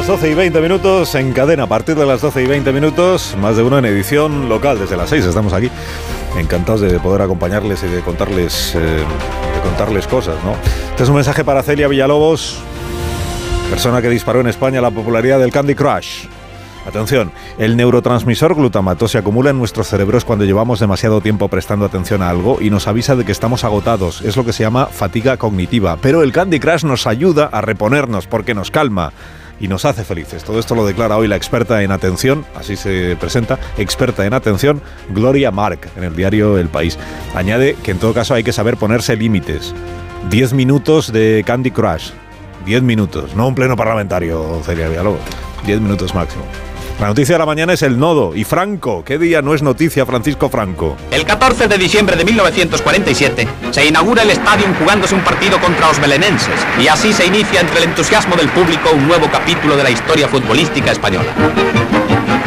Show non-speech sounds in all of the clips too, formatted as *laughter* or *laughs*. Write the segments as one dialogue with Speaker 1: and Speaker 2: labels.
Speaker 1: Las 12 y 20 minutos en cadena. A partir de las 12 y 20 minutos, más de uno en edición local. Desde las 6 estamos aquí. Encantados de poder acompañarles y de contarles, eh, de contarles cosas, ¿no? Este es un mensaje para Celia Villalobos, persona que disparó en España la popularidad del Candy Crush. Atención, el neurotransmisor glutamato se acumula en nuestros cerebros cuando llevamos demasiado tiempo prestando atención a algo y nos avisa de que estamos agotados. Es lo que se llama fatiga cognitiva. Pero el Candy Crush nos ayuda a reponernos porque nos calma y nos hace felices. Todo esto lo declara hoy la experta en atención, así se presenta, experta en atención, Gloria Mark, en el diario El País. Añade que en todo caso hay que saber ponerse límites. 10 minutos de Candy Crush. 10 minutos, no un pleno parlamentario, Celia Villalobos. 10 minutos máximo. La noticia de la mañana es el nodo. Y Franco, ¿qué día no es noticia Francisco Franco?
Speaker 2: El 14 de diciembre de 1947 se inaugura el estadio jugándose un partido contra los belenenses y así se inicia entre el entusiasmo del público un nuevo capítulo de la historia futbolística española.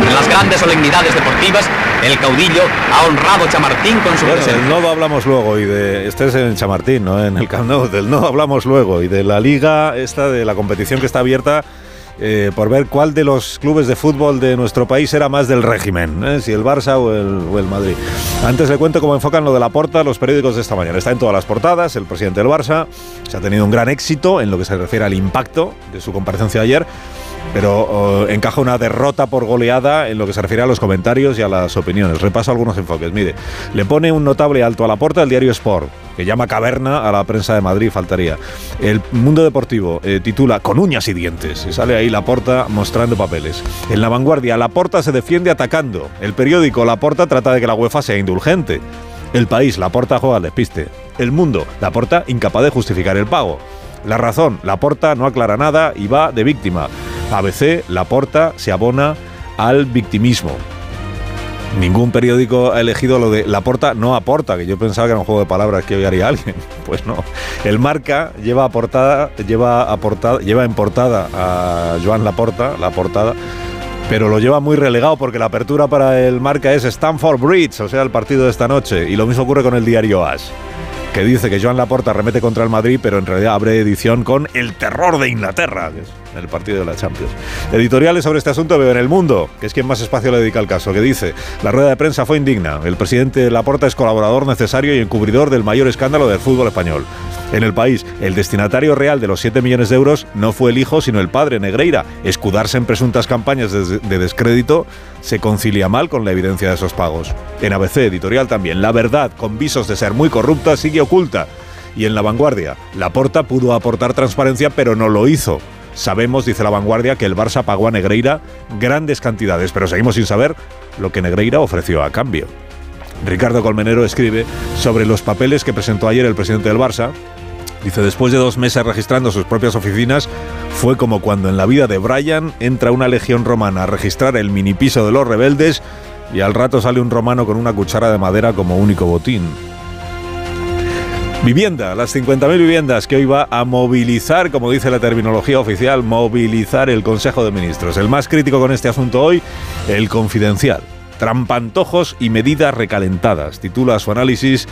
Speaker 2: En las grandes solemnidades deportivas, el caudillo ha honrado Chamartín con su
Speaker 1: Bueno,
Speaker 2: presencia.
Speaker 1: del nodo hablamos luego y de... Este es en Chamartín, ¿no? En el Camp. Del nodo hablamos luego y de la liga esta, de la competición que está abierta eh, por ver cuál de los clubes de fútbol de nuestro país era más del régimen, ¿eh? si el Barça o el, Madrid. Antes le cuento cómo enfocan lo de la porta los periódicos de esta mañana. Está en todas las portadas, el presidente del Barça se ha tenido un gran éxito en lo que se refiere al impacto de su comparecencia ayer, pero encaja una derrota por goleada en lo que se refiere a los comentarios y a las opiniones. Repaso algunos enfoques. Mire, le pone un notable alto a la porta el diario Sport, que llama caverna a la prensa de Madrid, faltaría. El Mundo Deportivo eh, titula Con uñas y dientes, y sale ahí la porta mostrando papeles. En La Vanguardia, la porta se defiende atacando. El periódico La Porta trata de que la UEFA sea indulgente. El País, la porta juega al despiste. El Mundo, la porta incapaz de justificar el pago. La razón, la porta no aclara nada y va de víctima. ABC, la porta se abona al victimismo. Ningún periódico ha elegido lo de la porta no aporta, que yo pensaba que era un juego de palabras que hoy haría alguien. *laughs* Pues no. El marca lleva aportada, lleva lleva en portada a Joan Laporta, la portada, pero lo lleva muy relegado porque la apertura para el marca es Stanford Bridge, o sea, el partido de esta noche. Y lo mismo ocurre con el diario As que dice que Joan Laporta remete contra el Madrid, pero en realidad abre edición con El terror de Inglaterra, que es el partido de la Champions. Editoriales sobre este asunto veo en El Mundo, que es quien más espacio le dedica al caso, que dice, la rueda de prensa fue indigna, el presidente Laporta es colaborador necesario y encubridor del mayor escándalo del fútbol español. En el país, el destinatario real de los 7 millones de euros no fue el hijo, sino el padre, Negreira. Escudarse en presuntas campañas de, de descrédito se concilia mal con la evidencia de esos pagos. En ABC Editorial también, la verdad, con visos de ser muy corrupta, sigue oculta. Y en La Vanguardia, Laporta pudo aportar transparencia, pero no lo hizo. Sabemos, dice La Vanguardia, que el Barça pagó a Negreira grandes cantidades, pero seguimos sin saber lo que Negreira ofreció a cambio. Ricardo Colmenero escribe sobre los papeles que presentó ayer el presidente del Barça. Dice, después de dos meses registrando sus propias oficinas, fue como cuando en la vida de Brian entra una legión romana a registrar el mini piso de los rebeldes y al rato sale un romano con una cuchara de madera como único botín. Vivienda, las 50.000 viviendas que hoy va a movilizar, como dice la terminología oficial, movilizar el Consejo de Ministros. El más crítico con este asunto hoy, el confidencial. Trampantojos y medidas recalentadas, titula su análisis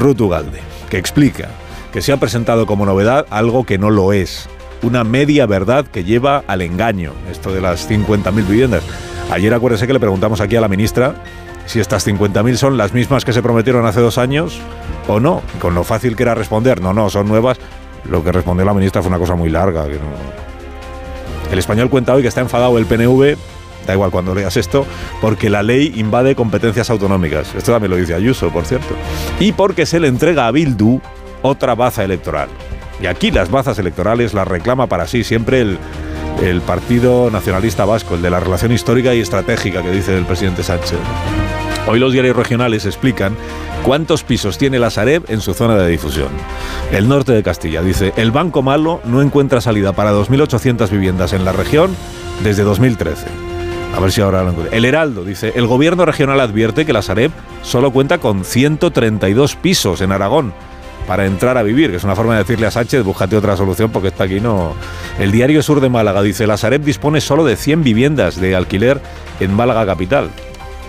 Speaker 1: Ruth Ugalde, que explica que se ha presentado como novedad algo que no lo es. Una media verdad que lleva al engaño, esto de las 50.000 viviendas. Ayer acuérdese que le preguntamos aquí a la ministra si estas 50.000 son las mismas que se prometieron hace dos años o no, con lo fácil que era responder, no, no, son nuevas. Lo que respondió la ministra fue una cosa muy larga. El español cuenta hoy que está enfadado el PNV, da igual cuando leas esto, porque la ley invade competencias autonómicas. Esto también lo dice Ayuso, por cierto. Y porque se le entrega a Bildu otra baza electoral. Y aquí las bazas electorales las reclama para sí siempre el Partido Nacionalista Vasco, el de la relación histórica y estratégica que dice el presidente Sánchez. Hoy los diarios regionales explican cuántos pisos tiene la Sareb en su zona de difusión. El norte de Castilla dice, el Banco Malo no encuentra salida para 2.800 viviendas en la región desde 2013. A ver si ahora lo encuentro. El Heraldo dice, el gobierno regional advierte que la Sareb solo cuenta con 132 pisos en Aragón para entrar a vivir, que es una forma de decirle a Sánchez, búscate otra solución porque está aquí no... El diario Sur de Málaga dice, la Sareb dispone solo de 100 viviendas de alquiler en Málaga capital.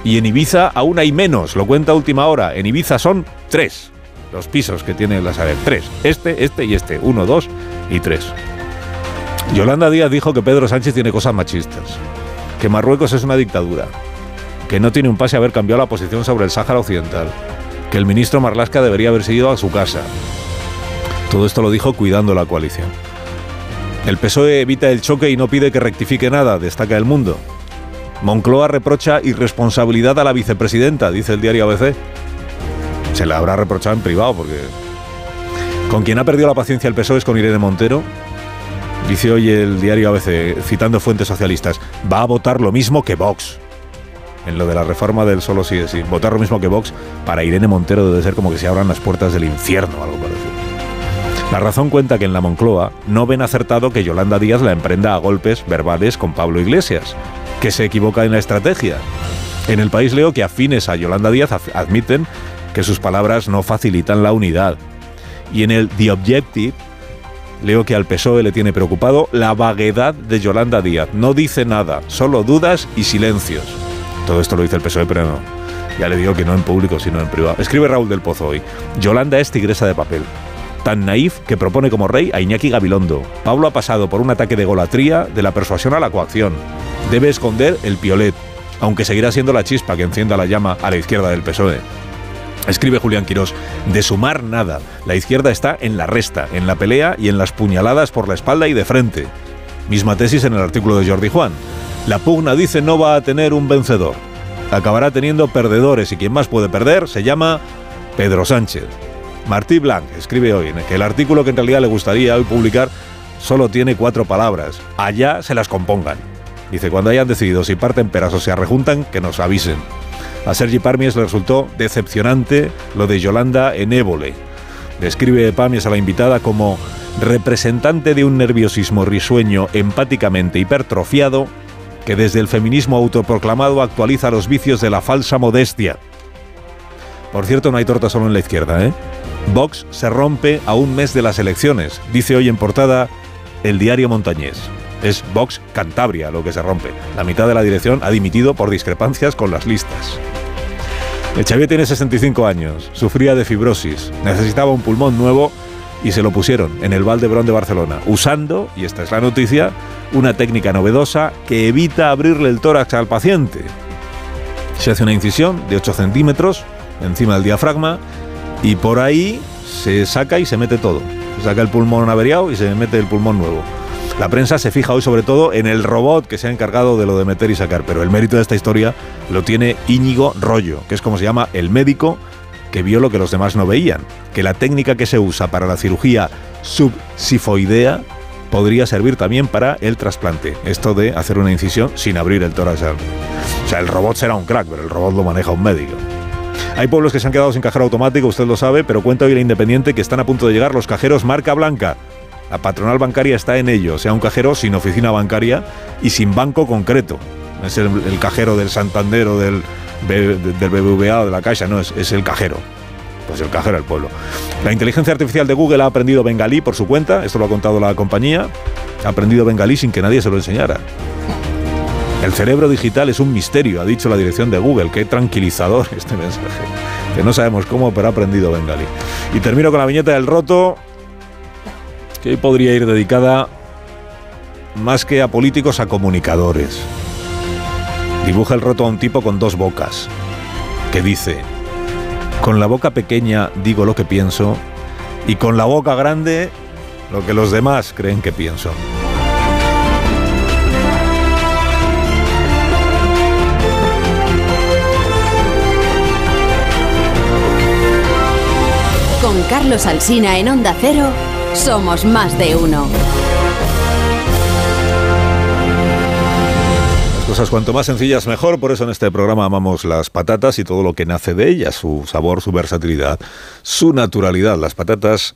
Speaker 1: Y en Ibiza aún hay menos, lo cuenta última hora. En Ibiza son tres los pisos que tiene la Sareb. Tres. Este, este y este. Uno, dos y tres. Yolanda Díaz dijo que Pedro Sánchez tiene cosas machistas, que Marruecos es una dictadura, que no tiene un pase haber cambiado la posición sobre el Sáhara Occidental, que el ministro Marlasca debería haber seguido a su casa. Todo esto lo dijo cuidando la coalición. El PSOE evita el choque y no pide que rectifique nada, destaca el mundo. Moncloa reprocha irresponsabilidad a la vicepresidenta, dice el diario ABC. Se la habrá reprochado en privado porque... Con quien ha perdido la paciencia el PSOE es con Irene Montero, Dice hoy el diario ABC, citando fuentes socialistas, va a votar lo mismo que Vox. En lo de la reforma del solo sí es. Votar lo mismo que Vox para Irene Montero debe ser como que se abran las puertas del infierno algo parecido. La razón cuenta que en la Moncloa no ven acertado que Yolanda Díaz la emprenda a golpes verbales con Pablo Iglesias, que se equivoca en la estrategia. En el país leo que afines a Yolanda Díaz admiten que sus palabras no facilitan la unidad. Y en el The Objective Leo que al PSOE le tiene preocupado la vaguedad de Yolanda Díaz. No dice nada, solo dudas y silencios. Todo esto lo dice el PSOE, pero no. Ya le digo que no en público, sino en privado. Escribe Raúl del Pozo hoy. Yolanda es tigresa de papel. Tan naif que propone como rey a Iñaki Gabilondo. Pablo ha pasado por un ataque de golatría de la persuasión a la coacción. Debe esconder el piolet, aunque seguirá siendo la chispa que encienda la llama a la izquierda del PSOE. Escribe Julián Quirós, de sumar nada. La izquierda está en la resta, en la pelea y en las puñaladas por la espalda y de frente. Misma tesis en el artículo de Jordi Juan. La pugna dice no va a tener un vencedor. Acabará teniendo perdedores y quien más puede perder se llama Pedro Sánchez. Martí Blanc escribe hoy que el artículo que en realidad le gustaría hoy publicar solo tiene cuatro palabras. Allá se las compongan. Dice, cuando hayan decidido si parten peras o se arrejuntan, que nos avisen. A Sergi Parmies le resultó decepcionante lo de Yolanda en Évole. Describe Parmies a la invitada como representante de un nerviosismo risueño empáticamente hipertrofiado que desde el feminismo autoproclamado actualiza los vicios de la falsa modestia. Por cierto, no hay torta solo en la izquierda, ¿eh? Vox se rompe a un mes de las elecciones, dice hoy en portada el diario Montañés es Vox Cantabria lo que se rompe. La mitad de la dirección ha dimitido por discrepancias con las listas. El Xavier tiene 65 años, sufría de fibrosis, necesitaba un pulmón nuevo y se lo pusieron en el Valdebrón de Barcelona, usando, y esta es la noticia, una técnica novedosa que evita abrirle el tórax al paciente. Se hace una incisión de 8 centímetros encima del diafragma y por ahí se saca y se mete todo. Se saca el pulmón averiado y se mete el pulmón nuevo. La prensa se fija hoy sobre todo en el robot que se ha encargado de lo de meter y sacar, pero el mérito de esta historia lo tiene Íñigo Rollo, que es como se llama el médico que vio lo que los demás no veían, que la técnica que se usa para la cirugía subsifoidea podría servir también para el trasplante. Esto de hacer una incisión sin abrir el tórax. O sea, el robot será un crack, pero el robot lo maneja un médico. Hay pueblos que se han quedado sin cajero automático, usted lo sabe, pero cuenta hoy la Independiente que están a punto de llegar los cajeros marca blanca. La patronal bancaria está en ello, sea un cajero sin oficina bancaria y sin banco concreto. Es el, cajero del Santander o del, del BBVA o de la Caixa, no, es, es el cajero. Pues el cajero del pueblo. La inteligencia artificial de Google ha aprendido bengalí por su cuenta, esto lo ha contado la compañía. Ha aprendido bengalí sin que nadie se lo enseñara. El cerebro digital es un misterio, ha dicho la dirección de Google. Qué tranquilizador *laughs* este mensaje. Que no sabemos cómo, pero ha aprendido bengalí. Y termino con la viñeta del roto que hoy podría ir dedicada más que a políticos, a comunicadores. Dibuja el roto a un tipo con dos bocas, que dice, con la boca pequeña digo lo que pienso y con la boca grande lo que los demás creen que pienso.
Speaker 3: Con Carlos Alsina en Onda Cero. Somos más de uno.
Speaker 1: Cosas cuanto más sencillas mejor, por eso en este programa amamos las patatas y todo lo que nace de ellas, su sabor, su versatilidad, su naturalidad. Las patatas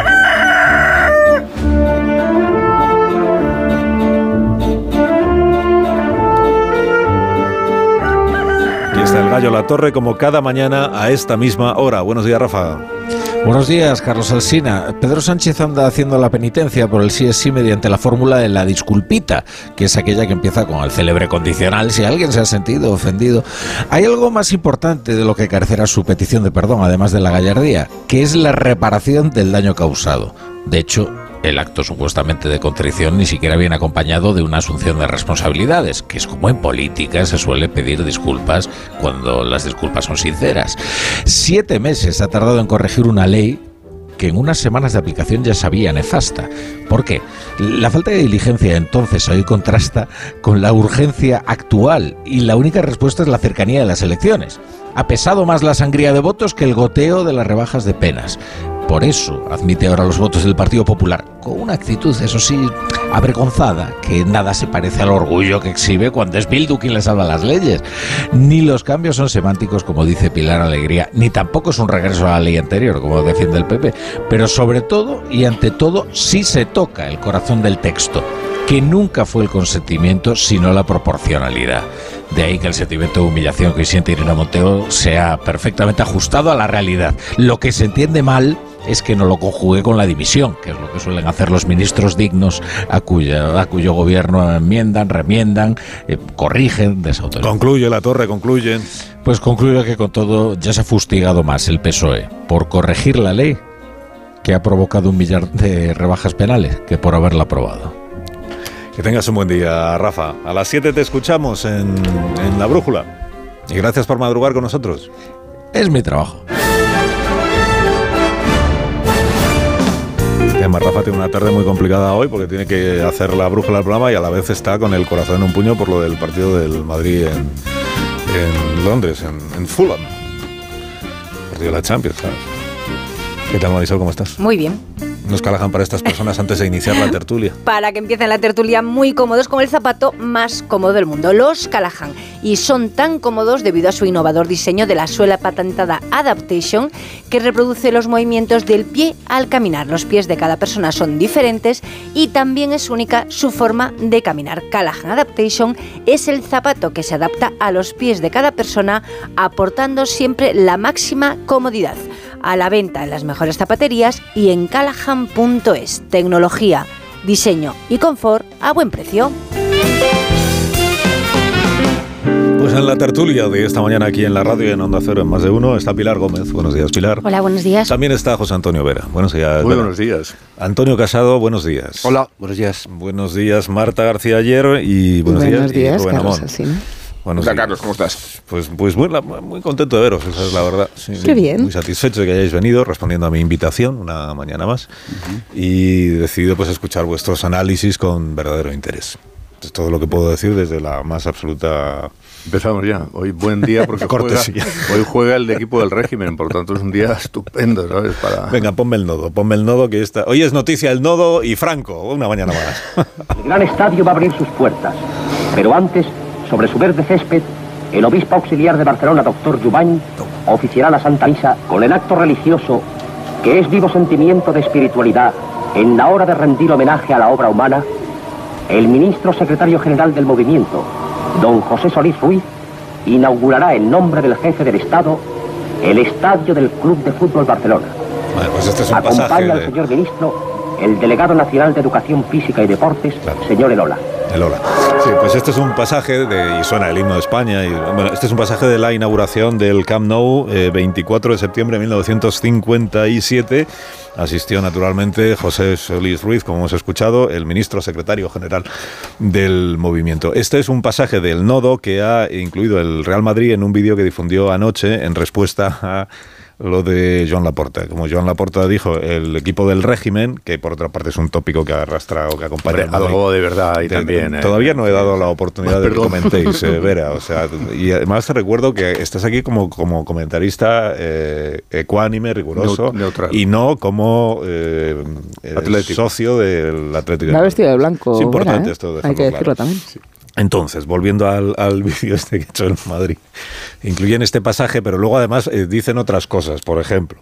Speaker 1: El gallo La Torre como cada mañana a esta misma hora. Buenos días, Rafa.
Speaker 4: Buenos días, Carlos Alsina. Pedro Sánchez anda haciendo la penitencia por el sí es sí mediante la fórmula de la disculpita, que es aquella que empieza con el célebre condicional si alguien se ha sentido ofendido. Hay algo más importante de lo que carecerá su petición de perdón, además de la gallardía, que es la reparación del daño causado. De hecho, el acto supuestamente de contrición ni siquiera viene acompañado de una asunción de responsabilidades, que es como en política se suele pedir disculpas cuando las disculpas son sinceras. Siete meses ha tardado en corregir una ley que en unas semanas de aplicación ya sabía nefasta. ¿Por qué? La falta de diligencia entonces hoy contrasta con la urgencia actual y la única respuesta es la cercanía de las elecciones. Ha pesado más la sangría de votos que el goteo de las rebajas de penas por eso admite ahora los votos del Partido Popular, con una actitud, eso sí, avergonzada, que nada se parece al orgullo que exhibe cuando es Bildu quien le salva las leyes. Ni los cambios son semánticos, como dice Pilar Alegría, ni tampoco es un regreso a la ley anterior, como defiende el PP, pero sobre todo y ante todo sí se toca el corazón del texto, que nunca fue el consentimiento, sino la proporcionalidad. De ahí que el sentimiento de humillación que siente Irene Monteo sea perfectamente ajustado a la realidad. Lo que se entiende mal es que no lo conjugue con la dimisión, que es lo que suelen hacer los ministros dignos a, cuya, a cuyo gobierno enmiendan, remiendan, eh, corrigen, desautorizan.
Speaker 1: Concluye la torre, concluye.
Speaker 4: Pues concluye que con todo ya se ha fustigado más el PSOE por corregir la ley que ha provocado un millar de rebajas penales que por haberla aprobado.
Speaker 1: Que tengas un buen día, Rafa. A las 7 te escuchamos en, en La Brújula. Y gracias por madrugar con nosotros.
Speaker 4: Es mi trabajo.
Speaker 1: Además, Rafa tiene una tarde muy complicada hoy porque tiene que hacer la brújula del programa y a la vez está con el corazón en un puño por lo del partido del Madrid en, en Londres, en, en Fulham. Partido de la Champions, ¿sabes? ¿Qué tal, Marisol? ¿Cómo estás?
Speaker 5: Muy bien.
Speaker 1: Nos calajan para estas personas antes de iniciar la tertulia.
Speaker 5: Para que empiecen la tertulia muy cómodos con el zapato más cómodo del mundo, los Callahan. Y son tan cómodos debido a su innovador diseño de la suela patentada Adaptation que reproduce los movimientos del pie al caminar. Los pies de cada persona son diferentes y también es única su forma de caminar. Callahan Adaptation es el zapato que se adapta a los pies de cada persona aportando siempre la máxima comodidad a la venta en las mejores zapaterías y en callahan.es. Tecnología, diseño y confort a buen precio.
Speaker 1: Pues en la tertulia de esta mañana aquí en la radio y en Onda Cero en Más de Uno está Pilar Gómez. Buenos días, Pilar.
Speaker 5: Hola, buenos días.
Speaker 1: También está José Antonio Vera. Buenos días.
Speaker 6: Muy
Speaker 1: Vera.
Speaker 6: buenos días.
Speaker 1: Antonio Casado, buenos días.
Speaker 6: Hola, buenos días.
Speaker 1: Buenos días, Marta García Ayer y buenos,
Speaker 7: Buenos
Speaker 1: días, y
Speaker 7: días,
Speaker 1: Rubén
Speaker 7: Carlos
Speaker 1: Amón. Buenos
Speaker 6: Hola,
Speaker 1: días.
Speaker 6: Carlos, ¿cómo estás?
Speaker 1: Pues, pues muy, muy contento de veros, esa es la verdad. Sí,
Speaker 7: Qué bien.
Speaker 1: Muy satisfecho de que hayáis venido respondiendo a mi invitación una mañana más y decidido pues escuchar vuestros análisis con verdadero interés. Es todo lo que puedo decir desde la más absoluta...
Speaker 6: Empezamos ya. Hoy buen día *laughs* porque juega, hoy juega el equipo del régimen, por tanto es un día estupendo, ¿sabes? Para...
Speaker 1: Venga, ponme el nodo, ponme el nodo que está... Hoy es noticia el nodo y Franco, una mañana más.
Speaker 8: El gran estadio va a abrir sus puertas, pero antes, sobre su verde césped, el obispo auxiliar de Barcelona, doctor Jubany, oficiará la Santa Misa con el acto religioso que es vivo sentimiento de espiritualidad en la hora de rendir homenaje a la obra humana. El ministro secretario general del movimiento, don José Solís Ruiz, inaugurará en nombre del jefe del Estado el estadio del Club de Fútbol Barcelona.
Speaker 1: Vale, pues este es un pasaje
Speaker 8: Acompaña al
Speaker 1: de...
Speaker 8: señor ministro el delegado nacional de Educación Física y Deportes,
Speaker 1: Claro.
Speaker 8: señor Elola.
Speaker 1: El hola. Sí, pues este es un pasaje de, y suena el himno de España. Y, bueno, este es un pasaje de la inauguración del Camp Nou, eh, 24 de septiembre de 1957. Asistió naturalmente José Solís Ruiz, como hemos escuchado, el ministro secretario general del movimiento. Este es un pasaje del nodo que ha incluido el Real Madrid en un vídeo que difundió anoche en respuesta a lo de Joan Laporta. Como Joan Laporta dijo, el equipo del régimen, que por otra parte es un tópico que arrastra o que acompaña.
Speaker 6: Hombre, algo de verdad ahí también, ¿eh?
Speaker 1: Todavía no he dado la oportunidad de que
Speaker 6: Perdón.
Speaker 1: comentéis, eh, *laughs* Vera. O sea, y además te recuerdo que estás aquí como, como comentarista eh, ecuánime, riguroso,
Speaker 6: neutral.
Speaker 1: y no como eh, socio del Atlético. Madrid.
Speaker 7: vestido de blanco.
Speaker 1: Es importante
Speaker 7: Vera, ¿eh?
Speaker 1: esto,
Speaker 7: Hay que decirlo
Speaker 1: claro.
Speaker 7: también.
Speaker 1: Entonces, volviendo al, *laughs* vídeo este que he hecho en Madrid, incluyen este pasaje, pero luego además eh, dicen otras cosas. Por ejemplo,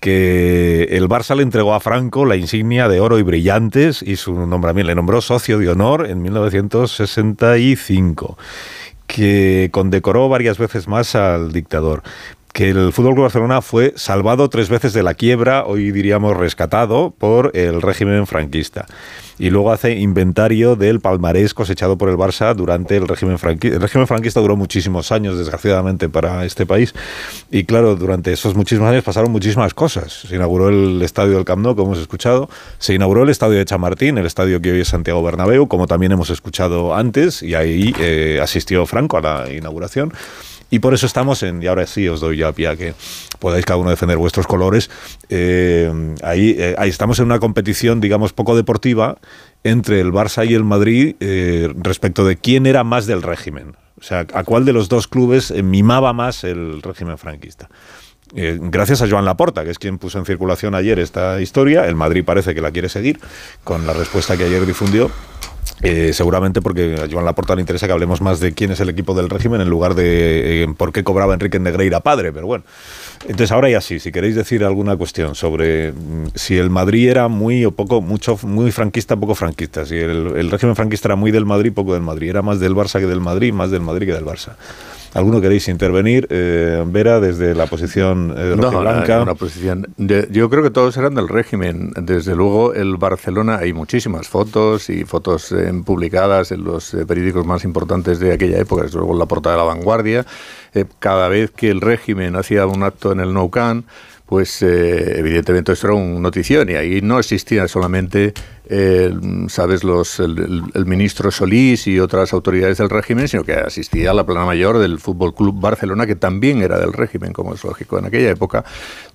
Speaker 1: que el Barça le entregó a Franco la insignia de oro y brillantes y su nombramiento le nombró socio de honor en 1965, que condecoró varias veces más al dictador que el Fútbol Club Barcelona fue salvado tres veces de la quiebra, hoy diríamos rescatado, por el régimen franquista. Y luego hace inventario del palmarés cosechado por el Barça durante el régimen franquista. El régimen franquista duró muchísimos años, desgraciadamente, para este país. Y claro, durante esos muchísimos años pasaron muchísimas cosas. Se inauguró el estadio del Camp Nou, como hemos escuchado. Se inauguró el estadio de Chamartín, el estadio que hoy es Santiago Bernabéu, como también hemos escuchado antes. Y ahí eh, asistió Franco a la inauguración. Y por eso estamos en, y ahora sí os doy ya pie a que podáis cada uno defender vuestros colores, eh, ahí, eh, ahí estamos en una competición, digamos, poco deportiva entre el Barça y el Madrid eh, respecto de quién era más del régimen. O sea, a cuál de los dos clubes mimaba más el régimen franquista. Eh, gracias a Joan Laporta, que es quien puso en circulación ayer esta historia. El Madrid parece que la quiere seguir con la respuesta que ayer difundió. Eh, seguramente porque a Joan Laporta le interesa que hablemos más de quién es el equipo del régimen en lugar de eh, por qué cobraba Enrique Negreira padre, pero bueno. Entonces ahora ya sí, si queréis decir alguna cuestión sobre mm, si el Madrid era muy o poco, mucho, muy franquista, poco franquista, si el, el régimen franquista era muy del Madrid, poco del Madrid, era más del Barça que del Madrid, más del Madrid que del Barça. ¿Alguno queréis intervenir? Eh, Vera, desde la posición eh,
Speaker 6: No,
Speaker 1: rojiblanca.
Speaker 6: una posición. de- yo creo que todos eran del régimen. Desde luego, el Barcelona, hay muchísimas fotos y fotos eh, publicadas en los eh, periódicos más importantes de aquella época, desde luego en la portada de la vanguardia. Eh, cada vez que el régimen hacía un acto en el Nou Camp, pues eh, evidentemente esto era un notición y ahí no existía solamente, eh, sabes, los, el, el- el ministro Solís y otras autoridades del régimen, sino que asistía a la plana mayor del Fútbol Club Barcelona, que también era del régimen, como es lógico. En aquella época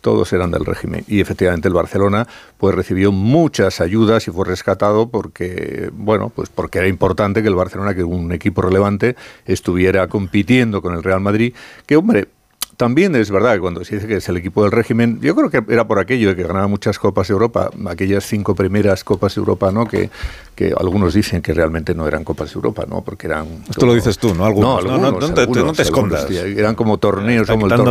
Speaker 6: todos eran del régimen y efectivamente el Barcelona pues recibió muchas ayudas y fue rescatado porque, bueno, pues porque era importante que el Barcelona, que un equipo relevante, estuviera compitiendo con el Real Madrid, que hombre, también es verdad que cuando se dice que es el equipo del régimen, yo creo que era por aquello de que ganaba muchas Copas de Europa, aquellas cinco primeras Copas de Europa, ¿no? Que, que algunos dicen que realmente no eran Copas de Europa, ¿no? Porque eran...
Speaker 1: Esto lo dices tú, ¿no? Algunos. No, no, no te- no te escondas.
Speaker 6: algunos, eran como torneos, como el, tor-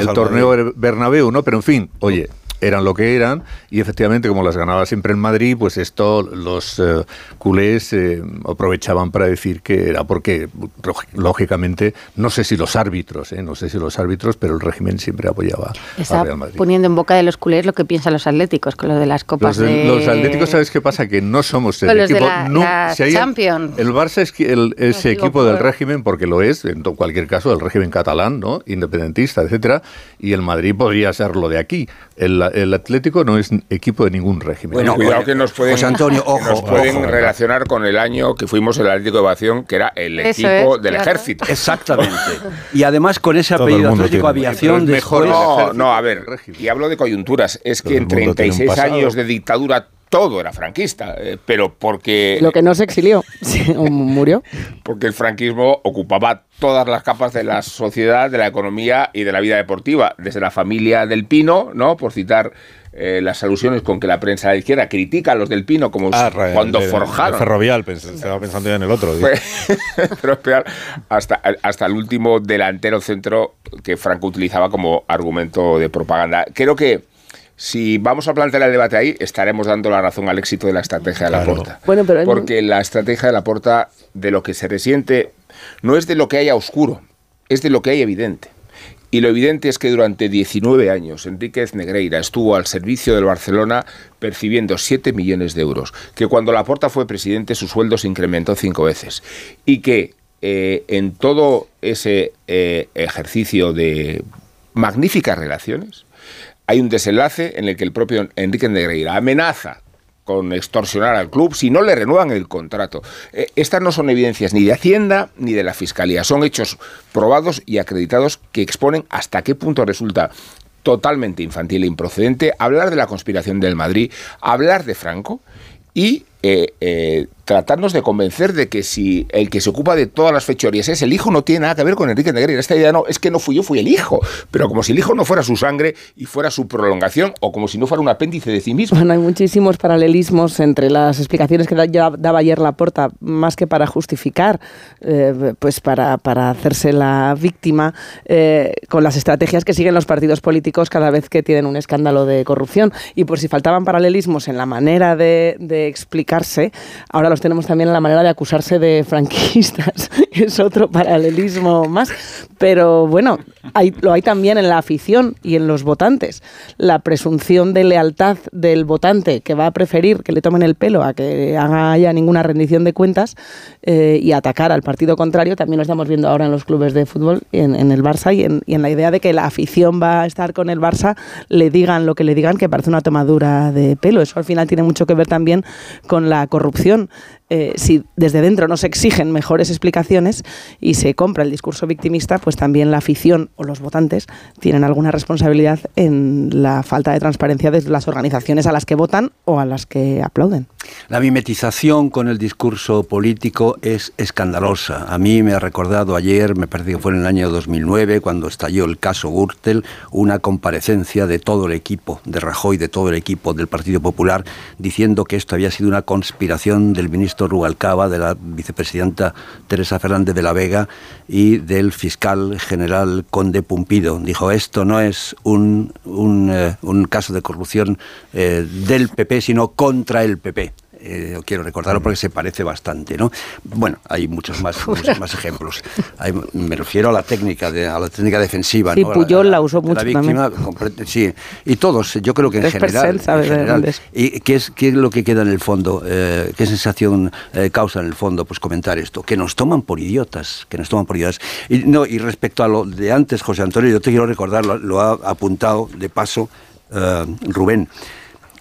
Speaker 6: el torneo. Bernabéu, ¿no? Pero en fin, oye, eran lo que eran y efectivamente como las ganaba siempre en Madrid, pues esto los eh, culés eh, aprovechaban para decir que era porque lógi- lógicamente no sé si los árbitros, eh, no sé si los árbitros, pero el régimen siempre apoyaba
Speaker 5: Está
Speaker 6: al Real Madrid.
Speaker 5: poniendo en boca de los culés lo que piensan los atléticos con lo de las copas
Speaker 6: Los, de-
Speaker 5: de...
Speaker 6: los atléticos, ¿sabes qué pasa? Que no somos el equipo.
Speaker 5: la-
Speaker 6: no-
Speaker 5: la
Speaker 6: si hay-
Speaker 5: Champions.
Speaker 6: El Barça es el, ese
Speaker 5: digo
Speaker 6: equipo del régimen, porque lo es, en cualquier caso, el régimen catalán, ¿no? Independentista, etcétera. Y el Madrid podría ser lo de aquí. El, el Atlético no es equipo de ningún régimen.
Speaker 9: Bueno, cuidado que nos pueden,
Speaker 6: José Antonio, *laughs*
Speaker 9: que
Speaker 6: ojo,
Speaker 9: nos pueden
Speaker 6: ojo.
Speaker 9: relacionar con el año que fuimos el Atlético de Aviación, que era el equipo
Speaker 10: es,
Speaker 9: del
Speaker 10: claro.
Speaker 9: ejército.
Speaker 10: Exactamente. *laughs* Y además con ese apellido Atlético
Speaker 9: tiene.
Speaker 10: Aviación
Speaker 9: mejor ejército No, a ver, y hablo de coyunturas. Es que
Speaker 10: Todo
Speaker 9: en
Speaker 10: mundo tiene un
Speaker 9: 36
Speaker 10: pasado.
Speaker 9: años de dictadura todo era franquista, eh, pero porque,
Speaker 7: Lo que no se exilió, *laughs* sí, o murió.
Speaker 9: porque el franquismo ocupaba todas las capas de la sociedad, de la economía y de la vida deportiva, desde la familia del Pino, ¿no? Por citar eh, las alusiones con que la prensa de la izquierda critica a los del Pino como
Speaker 1: Ah,
Speaker 9: cuando
Speaker 1: el- el
Speaker 9: forjaron
Speaker 1: Ferrovial, estaba pensando ya en el otro. digo. *laughs*
Speaker 9: pero esperar hasta, hasta el último delantero centro que Franco utilizaba como argumento de propaganda. Creo que si vamos a plantear el debate ahí, estaremos dando la razón al éxito de la estrategia de la Porta.
Speaker 7: Bueno, pero
Speaker 9: Porque la estrategia de la Porta, de lo que se resiente, no es de lo que haya oscuro, es de lo que hay evidente. Y lo evidente es que durante 19 años Enríquez Negreira estuvo al servicio del Barcelona percibiendo 7 millones de euros, que cuando Laporta fue presidente su sueldo se incrementó cinco veces y que eh, en todo ese eh, ejercicio de magníficas relaciones hay un desenlace en el que el propio Enrique Negreira amenaza con extorsionar al club si no le renuevan el contrato. Eh, estas no son evidencias ni de Hacienda ni de la Fiscalía, son hechos probados y acreditados que exponen hasta qué punto resulta totalmente infantil e improcedente hablar de la conspiración del Madrid, hablar de Franco y eh, eh, tratarnos de convencer de que si el que se ocupa de todas las fechorías es el hijo, no tiene nada que ver con Enrique Negreira. Esta idea no, es que no fui yo, fui el hijo. Pero como si el hijo no fuera su sangre y fuera su prolongación, o como si no fuera un apéndice de sí mismo.
Speaker 7: Bueno, hay muchísimos paralelismos entre las explicaciones que daba ayer Laporta, más que para justificar, eh, pues para, para hacerse la víctima, eh, con las estrategias que siguen los partidos políticos cada vez que tienen un escándalo de corrupción. Y por si faltaban paralelismos en la manera de, de explicarse, ahora los tenemos también en la manera de acusarse de franquistas. *laughs* es otro paralelismo más. Pero bueno, hay, lo hay también en la afición y en los votantes. La presunción de lealtad del votante que va a preferir que le tomen el pelo a que haya ninguna rendición de cuentas eh, y atacar al partido contrario, también lo estamos viendo ahora en los clubes de fútbol, en, en el Barça y en, y en la idea de que la afición va a estar con el Barça, le digan lo que le digan, que parece una tomadura de pelo. Eso al final tiene mucho que ver también con la corrupción. Eh, si desde dentro no se exigen mejores explicaciones y se compra el discurso victimista, pues también la afición o los votantes tienen alguna responsabilidad en la falta de transparencia de las organizaciones a las que votan o a las que aplauden.
Speaker 10: La mimetización con el discurso político es escandalosa. A mí me ha recordado ayer, me parece que fue en el año 2009, cuando estalló el caso Gürtel, una comparecencia de todo el equipo, de Rajoy, de todo el equipo del Partido Popular, diciendo que esto había sido una conspiración del ministro Rubalcaba, de la vicepresidenta Teresa Fernández de la Vega y del fiscal general Conde Pumpido. Dijo, esto no es un, un, eh, caso de corrupción eh, del PP, sino contra el PP. Eh, quiero recordarlo porque se parece bastante, ¿no? Bueno, hay muchos más, *laughs* muchos más ejemplos. Hay- me refiero a la técnica, de, a la técnica defensiva,
Speaker 7: Sí,
Speaker 10: ¿no?
Speaker 7: Puyol la usó
Speaker 10: de
Speaker 7: mucho
Speaker 10: víctima, compre- sí, y todos, yo creo que en general. En
Speaker 7: de
Speaker 10: general.
Speaker 7: es.
Speaker 10: ¿Y qué es, qué es lo que queda en el fondo? Eh, ¿Qué sensación eh, causa en el fondo? Pues comentar esto, que nos toman por idiotas, que nos toman por idiotas. Y, no, y respecto a lo de antes, José Antonio, yo te quiero recordar, lo, lo ha apuntado de paso eh, Rubén,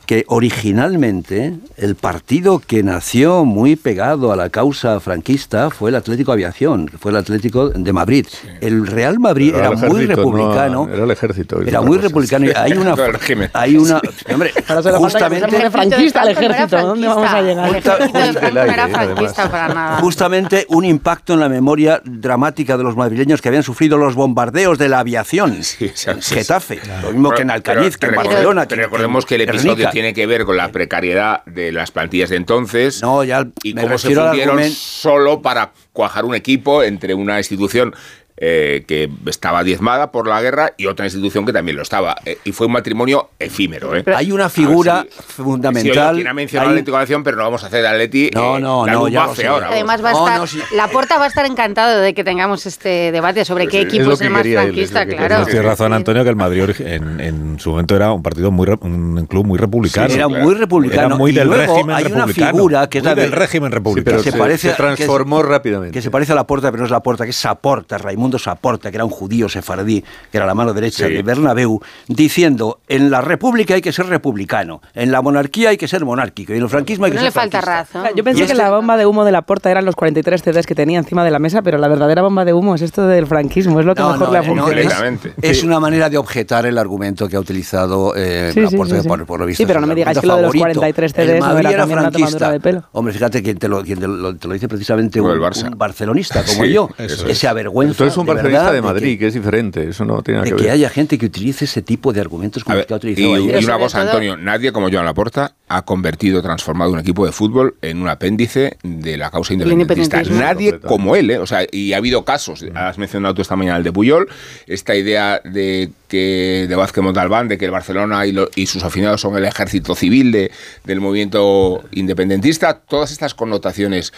Speaker 10: que originalmente el partido que nació muy pegado a la causa franquista fue el Atlético Aviación, fue el Atlético de Madrid. El Real Madrid era
Speaker 6: el
Speaker 10: muy
Speaker 6: ejército,
Speaker 10: republicano.
Speaker 6: no, era el ejército.
Speaker 10: Era muy republicano y hay una, *laughs* hay una, *laughs* hombre, justamente,
Speaker 7: franquista al ejército. ¿Dónde vamos a llegar? *laughs*
Speaker 11: No era franquista para nada.
Speaker 10: justamente un impacto en la memoria dramática de los madrileños que habían sufrido los bombardeos de la aviación. en Getafe, lo mismo que en Alcaliz, que en Barcelona.
Speaker 9: recordemos que el episodio. Tiene que ver con la precariedad de las plantillas de entonces
Speaker 10: No, ya
Speaker 9: y cómo se fundieron solo para cuajar un equipo entre una institución eh, que estaba diezmada por la guerra y otra institución que también lo estaba. Eh, y fue un matrimonio efímero. ¿eh?
Speaker 10: Hay una
Speaker 9: A
Speaker 10: figura
Speaker 9: si-
Speaker 10: fundamental.
Speaker 9: Si quien ha mencionado
Speaker 10: hay-
Speaker 9: Aviación, pero no vamos a hacer de Atleti.
Speaker 10: No,
Speaker 9: eh,
Speaker 10: no,
Speaker 9: la
Speaker 10: no, ya lo
Speaker 9: bafe
Speaker 10: sé.
Speaker 9: ahora.
Speaker 11: Además va a
Speaker 10: No,
Speaker 11: estar,
Speaker 10: no, sí.
Speaker 11: la Porta va a estar encantado de que tengamos este debate sobre qué
Speaker 6: Es
Speaker 11: equipo
Speaker 6: lo
Speaker 11: es, el
Speaker 6: que
Speaker 11: más
Speaker 6: quería él, es
Speaker 11: franquista,
Speaker 6: que
Speaker 11: claro.
Speaker 1: Tienes razón, Antonio, que el Madrid en, en su momento era un partido muy re- un club muy republicano.
Speaker 10: era muy republicano.
Speaker 1: Era muy
Speaker 10: y
Speaker 1: del
Speaker 10: luego
Speaker 1: régimen
Speaker 10: hay una
Speaker 1: republicano.
Speaker 10: figura que es la de-
Speaker 1: del régimen
Speaker 6: Sí,
Speaker 1: republicano.
Speaker 6: pero
Speaker 10: se
Speaker 6: se,
Speaker 10: parece
Speaker 6: se
Speaker 10: a-
Speaker 6: transformó rápidamente.
Speaker 10: que se parece a la Porta, pero no es la Porta, que es Saporta, Raimundo Saporta, que era un judío sefardí, que era la mano derecha
Speaker 9: Sí.
Speaker 10: de Bernabéu, diciendo, en la república hay que ser republicano, en la monarquía hay que ser monárquico, y en el franquismo hay que
Speaker 11: No
Speaker 10: ser
Speaker 11: le falta
Speaker 10: franquista.
Speaker 11: razón.
Speaker 7: Yo pensé que
Speaker 10: este-
Speaker 7: la bomba de humo de la porta eran los 43 CDs que tenía encima de la mesa, pero la verdadera bomba de humo es esto del franquismo, es lo que
Speaker 10: No,
Speaker 7: mejor
Speaker 10: no,
Speaker 7: le ha
Speaker 10: eh, no,
Speaker 7: funcionado.
Speaker 10: es, es una manera de objetar el argumento que ha utilizado eh,
Speaker 7: Sí,
Speaker 10: la Porta,
Speaker 7: sí, sí.
Speaker 10: por, por lo visto.
Speaker 7: Sí, pero no me digáis que lo de los
Speaker 10: favorito.
Speaker 7: 43
Speaker 10: El
Speaker 7: CDs no era una
Speaker 10: franquista.
Speaker 7: tomadura de pelo.
Speaker 10: Hombre, fíjate quien te lo, quien te lo, te lo dice precisamente un, un barcelonista como
Speaker 9: Sí,
Speaker 10: yo, que se avergüenza
Speaker 6: Eres un
Speaker 10: de
Speaker 6: barcelonista
Speaker 10: verdad
Speaker 6: de
Speaker 10: que-
Speaker 6: Madrid, que, es diferente. Eso no tiene nada
Speaker 10: de
Speaker 6: que
Speaker 10: que
Speaker 6: ver.
Speaker 10: haya gente que utilice ese tipo de argumentos como
Speaker 9: ver,
Speaker 10: que ha
Speaker 9: y,
Speaker 10: utilizado
Speaker 9: y
Speaker 10: ayer.
Speaker 11: Pero
Speaker 9: una cosa, Antonio, nadie como Joan Laporta ha convertido, transformado un equipo de fútbol en un apéndice de la causa independentista. Nadie como él, ¿eh? O sea, y ha habido casos, has mencionado tú esta mañana el de Puyol, esta idea de que de Vázquez Montalbán, de que el Barcelona y, lo- y sus aficionados son el ejército civil de, del movimiento independentista, todas estas connotaciones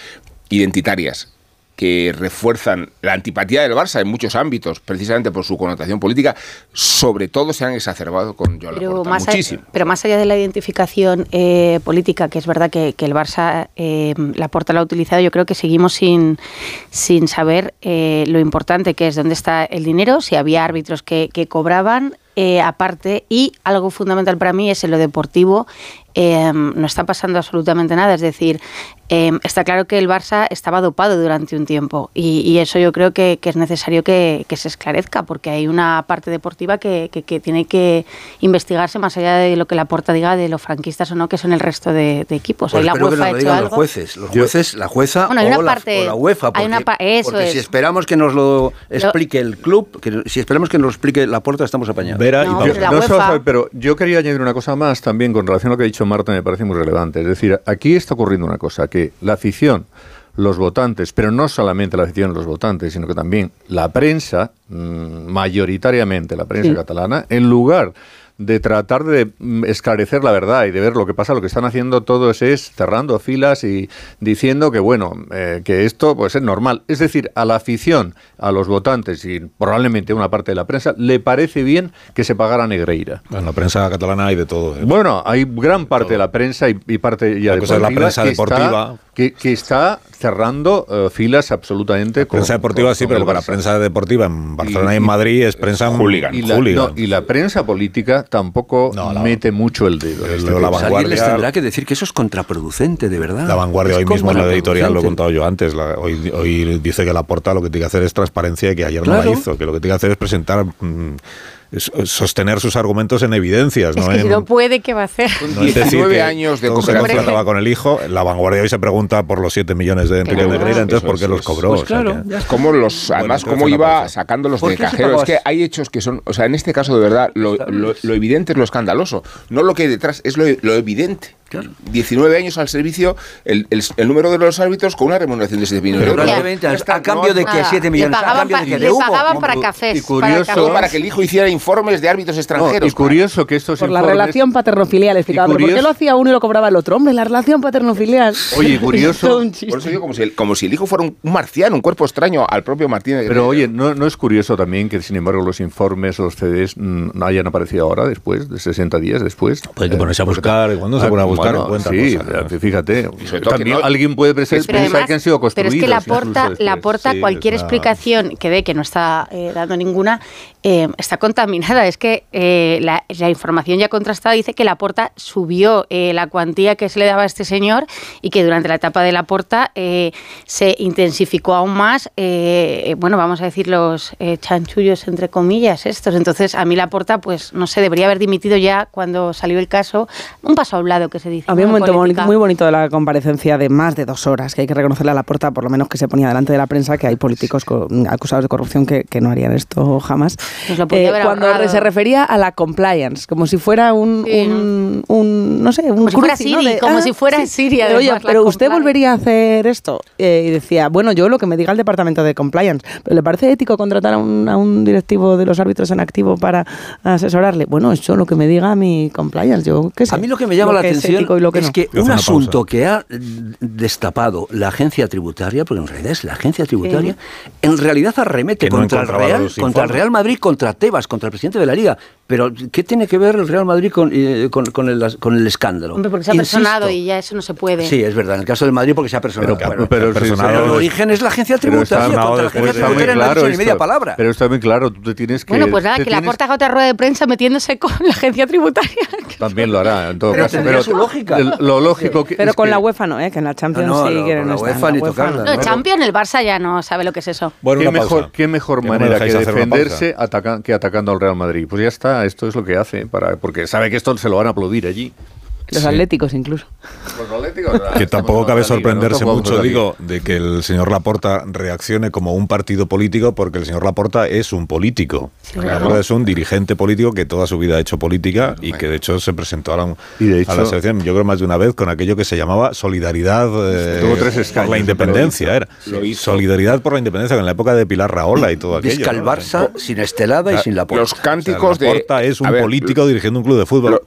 Speaker 9: identitarias que refuerzan la antipatía del Barça en muchos ámbitos, precisamente por su connotación política, sobre todo se han exacerbado con Joan
Speaker 11: Pero
Speaker 9: Laporta,
Speaker 11: más, a-
Speaker 9: muchísimo.
Speaker 11: pero más allá de la identificación eh, política, que es verdad que, que el Barça, eh, la porta lo ha utilizado, yo creo que seguimos sin, sin saber eh, lo importante que es dónde está el dinero, si había árbitros que, que cobraban. eh, aparte, y algo fundamental para mí es en lo deportivo, eh, no está pasando absolutamente nada. Es decir, Eh, está claro que el Barça estaba dopado durante un tiempo y, y eso yo creo que, que es necesario que, que, se esclarezca porque hay una parte deportiva que, que, tiene que investigarse más allá de lo que la porta diga de los franquistas o no, que son el resto de, de equipos.
Speaker 10: Pues
Speaker 11: ahí la UEFA
Speaker 10: ha hecho algo. Los jueces, los jueces, la jueza
Speaker 11: bueno, hay
Speaker 10: una
Speaker 11: o, parte,
Speaker 10: la, o, la, UEFA. Porque,
Speaker 11: hay una eso
Speaker 10: porque
Speaker 11: es.
Speaker 10: si esperamos que nos lo explique el club, que, si esperamos que nos lo explique la porta, estamos apañados.
Speaker 1: Vera
Speaker 11: no,
Speaker 1: y
Speaker 11: pero la
Speaker 6: No,
Speaker 11: UEFA-
Speaker 6: Sofía, pero yo quería añadir una cosa más también con relación a lo que ha dicho Marta, me parece muy relevante. Es decir, aquí está ocurriendo una cosa, que la afición, los votantes, pero no solamente la afición, los votantes, sino que también la prensa, mm, mayoritariamente la prensa
Speaker 7: Sí.
Speaker 6: catalana, en lugar de tratar de mm, esclarecer la verdad y de ver lo que pasa, lo que están haciendo todos es cerrando filas y diciendo que, bueno, eh, que esto pues es normal. Es decir, a la afición, a los votantes y probablemente a una parte de la prensa, le parece bien que se pagara Negreira.
Speaker 1: En la prensa catalana hay de todo. ¿eh?
Speaker 6: Bueno, hay gran parte de la prensa y, y parte ya
Speaker 1: La cosa es la prensa deportiva.
Speaker 6: Está, que, que está cerrando eh, filas absolutamente con
Speaker 1: Prensa deportiva
Speaker 6: con-
Speaker 1: sí,
Speaker 6: con
Speaker 1: pero para prensa deportiva en Barcelona y,
Speaker 6: Y-
Speaker 1: en Madrid es prensa
Speaker 6: Hooligan. Y la,
Speaker 1: hooligan.
Speaker 6: no, y la prensa política tampoco
Speaker 1: No, la-
Speaker 6: mete mucho el dedo. en
Speaker 1: el-
Speaker 6: este
Speaker 1: la
Speaker 10: alguien les
Speaker 1: vanguardia-
Speaker 10: tendrá que decir que eso es contraproducente, de verdad.
Speaker 1: La vanguardia
Speaker 10: Es
Speaker 1: hoy mismo en la editorial, lo he contado yo antes. la- hoy, hoy dice que la porta lo que tiene que hacer es transparencia y que ayer no
Speaker 10: Claro.
Speaker 1: la hizo. Que lo que tiene que hacer es presentar, mm, sostener sus argumentos en evidencias.
Speaker 11: Es
Speaker 1: no
Speaker 11: que
Speaker 1: en,
Speaker 11: si no puede, ¿qué va a hacer?
Speaker 1: no en decir
Speaker 9: 19
Speaker 1: que
Speaker 9: años de cooperación.
Speaker 1: trataba con el hijo. La vanguardia hoy se pregunta por los 7 millones de Enrique
Speaker 11: Claro.
Speaker 1: Negreira, entonces
Speaker 9: Eso
Speaker 1: ¿por qué
Speaker 9: es,
Speaker 1: los cobró?
Speaker 10: pues
Speaker 1: O sea
Speaker 10: claro, está.
Speaker 9: Cómo los, además,
Speaker 1: entonces
Speaker 9: cómo iba sacándolos
Speaker 10: ¿Por
Speaker 9: de cajero. Es que hay hechos que son, o sea, en este caso de verdad, lo, lo- lo evidente es lo escandaloso. No lo que hay detrás, es lo, lo evidente. 19 años al servicio, el, el- el número de los árbitros con una remuneración de 7 millones de euros.
Speaker 10: a, a cambio de que
Speaker 11: Nada,
Speaker 10: 7
Speaker 11: le
Speaker 10: millones, a
Speaker 11: pagaban,
Speaker 10: cambio de que
Speaker 11: le
Speaker 10: de humo.
Speaker 11: pagaban para
Speaker 6: Y
Speaker 11: cafés.
Speaker 6: curioso-
Speaker 11: para cafés.
Speaker 9: para que el hijo hiciera informes de árbitros
Speaker 6: No,
Speaker 9: extranjeros.
Speaker 6: y curioso que estos
Speaker 7: Por la relación paterno-filial, explicaba. ¿Pero ¿Por qué lo hacía uno y lo cobraba el otro? Hombre, la relación paterno-filial.
Speaker 6: Oye, *laughs* curioso-.
Speaker 9: Por eso digo, como si, el, como si el hijo fuera un, un marciano, un cuerpo extraño al propio Martínez.
Speaker 6: Pero oye, ¿no, ¿no es curioso también que, sin embargo, los informes, los CDs, mm, no hayan aparecido ahora, después, de 60 días después?
Speaker 1: Pues hay que ponerse a buscar, cuando se
Speaker 6: Ah,
Speaker 1: pone a buscar,
Speaker 6: bueno,
Speaker 1: encuentra
Speaker 6: sí,
Speaker 1: cosas.
Speaker 6: eh, fíjate. También
Speaker 9: no-
Speaker 6: alguien puede pensar,
Speaker 11: Pero
Speaker 6: pensar
Speaker 11: además-
Speaker 6: que han sido
Speaker 11: pero
Speaker 6: construidos.
Speaker 11: es que la porta,
Speaker 6: después.
Speaker 11: la porta
Speaker 1: Sí,
Speaker 11: cualquier
Speaker 1: es una-
Speaker 11: explicación que dé que no está eh, dando ninguna, eh, está contaminada. Es que eh, la, la información ya contrastada dice que la porta subió eh, la cuantía que se le daba a este señor y que durante la etapa de la porta eh, se intensificó aún más, bueno, vamos a decir los chanchullos entre comillas estos. Entonces, a mí la porta, pues no sé, debería haber dimitido ya cuando salió el caso. Un paso a un lado que se dice.
Speaker 7: Había un momento muy bonito de la comparecencia de más de dos horas, que hay que reconocerle a la puerta, por lo menos que se ponía delante de la prensa, que hay políticos co- acusados de corrupción que, que no harían esto jamás.
Speaker 11: Nos lo podía haber
Speaker 7: cuando se refería a la compliance, como si fuera un,
Speaker 11: Sí,
Speaker 7: un, un, no sé, un
Speaker 11: Como si fuera
Speaker 7: De,
Speaker 11: como
Speaker 7: ah,
Speaker 11: si fuera Siri,
Speaker 7: Pero, Oye, pero usted
Speaker 11: compliance.
Speaker 7: volvería a hacer esto. Eh, y decía, bueno, yo lo que me diga el departamento de compliance. ¿Pero ¿Le parece ético contratar a un, a un directivo de los árbitros en activo para asesorarle? Bueno, eso lo que me diga mi compliance. Yo qué sé.
Speaker 10: A mí lo que me llama la
Speaker 7: es
Speaker 10: atención
Speaker 7: ético y lo que
Speaker 10: es
Speaker 7: no.
Speaker 10: que un asunto
Speaker 1: pausa.
Speaker 10: que ha destapado la agencia tributaria, porque en realidad es la agencia tributaria, en realidad arremete contra, el Real, contra el. Real Madrid, contra Tebas, contra el presidente de la Liga. Pero, ¿qué tiene que ver el Real Madrid con, eh, con, con el, con el escándalo?
Speaker 11: Hombre, porque se ha
Speaker 10: Insisto.
Speaker 11: personado y ya eso no se puede.
Speaker 10: Sí, es verdad. En el caso del Madrid, porque se ha personado.
Speaker 6: Pero,
Speaker 10: Bueno,
Speaker 6: pero,
Speaker 1: pero personado-
Speaker 10: pero el origen es la agencia
Speaker 6: pero está-
Speaker 10: tributaria.
Speaker 1: no,
Speaker 10: contra la agencia tributaria no ha
Speaker 6: claro
Speaker 10: dicho ni media palabra.
Speaker 6: Pero está muy claro, tú te tienes que...
Speaker 11: Bueno, pues nada, que la
Speaker 6: tienes-
Speaker 11: porta haga otra rueda de prensa metiéndose con la agencia tributaria. *laughs*
Speaker 6: También lo hará, en todo
Speaker 10: Pero
Speaker 6: caso.
Speaker 10: tendría su lógica.
Speaker 6: el- Lo lógico que
Speaker 7: Pero
Speaker 6: es
Speaker 7: con
Speaker 6: que-
Speaker 7: la UEFA no, ¿eh? que en la Champions
Speaker 10: No, no,
Speaker 7: sí
Speaker 10: no,
Speaker 7: quieren
Speaker 10: con la
Speaker 7: estar.
Speaker 10: UEFA ni tocarla,
Speaker 11: No,
Speaker 10: ¿no?
Speaker 11: Champions, el Barça ya no sabe lo que es eso.
Speaker 1: Bueno,
Speaker 6: ¿Qué mejor, qué mejor
Speaker 1: no
Speaker 6: manera que defenderse que atacando al Real Madrid? Pues ya está, esto es lo que hace, para, porque sabe que esto se lo van a aplaudir allí.
Speaker 7: Los
Speaker 1: Sí.
Speaker 7: atléticos incluso.
Speaker 1: Que tampoco cabe sorprenderse mucho,
Speaker 6: digo
Speaker 1: de que el señor Laporta reaccione como un partido político, porque el señor Laporta es un político. Laporta Es un dirigente político que toda su vida ha hecho política y que de hecho se presentó a la,
Speaker 6: Y de
Speaker 1: a la
Speaker 6: hecho-
Speaker 1: selección, yo creo más de una vez, con aquello que se llamaba solidaridad eh, por
Speaker 6: escaños,
Speaker 1: la independencia. Era.
Speaker 9: lo hizo.
Speaker 1: Solidaridad por la independencia, en la época de Pilar Raola y todo aquello.
Speaker 10: Vizca el
Speaker 1: ¿no?
Speaker 10: Barça sin Estelada y sin la
Speaker 9: Los
Speaker 1: O sea,
Speaker 9: cánticos de.
Speaker 1: Laporta es un
Speaker 9: ver,
Speaker 1: político dirigiendo un club de fútbol.
Speaker 9: lo-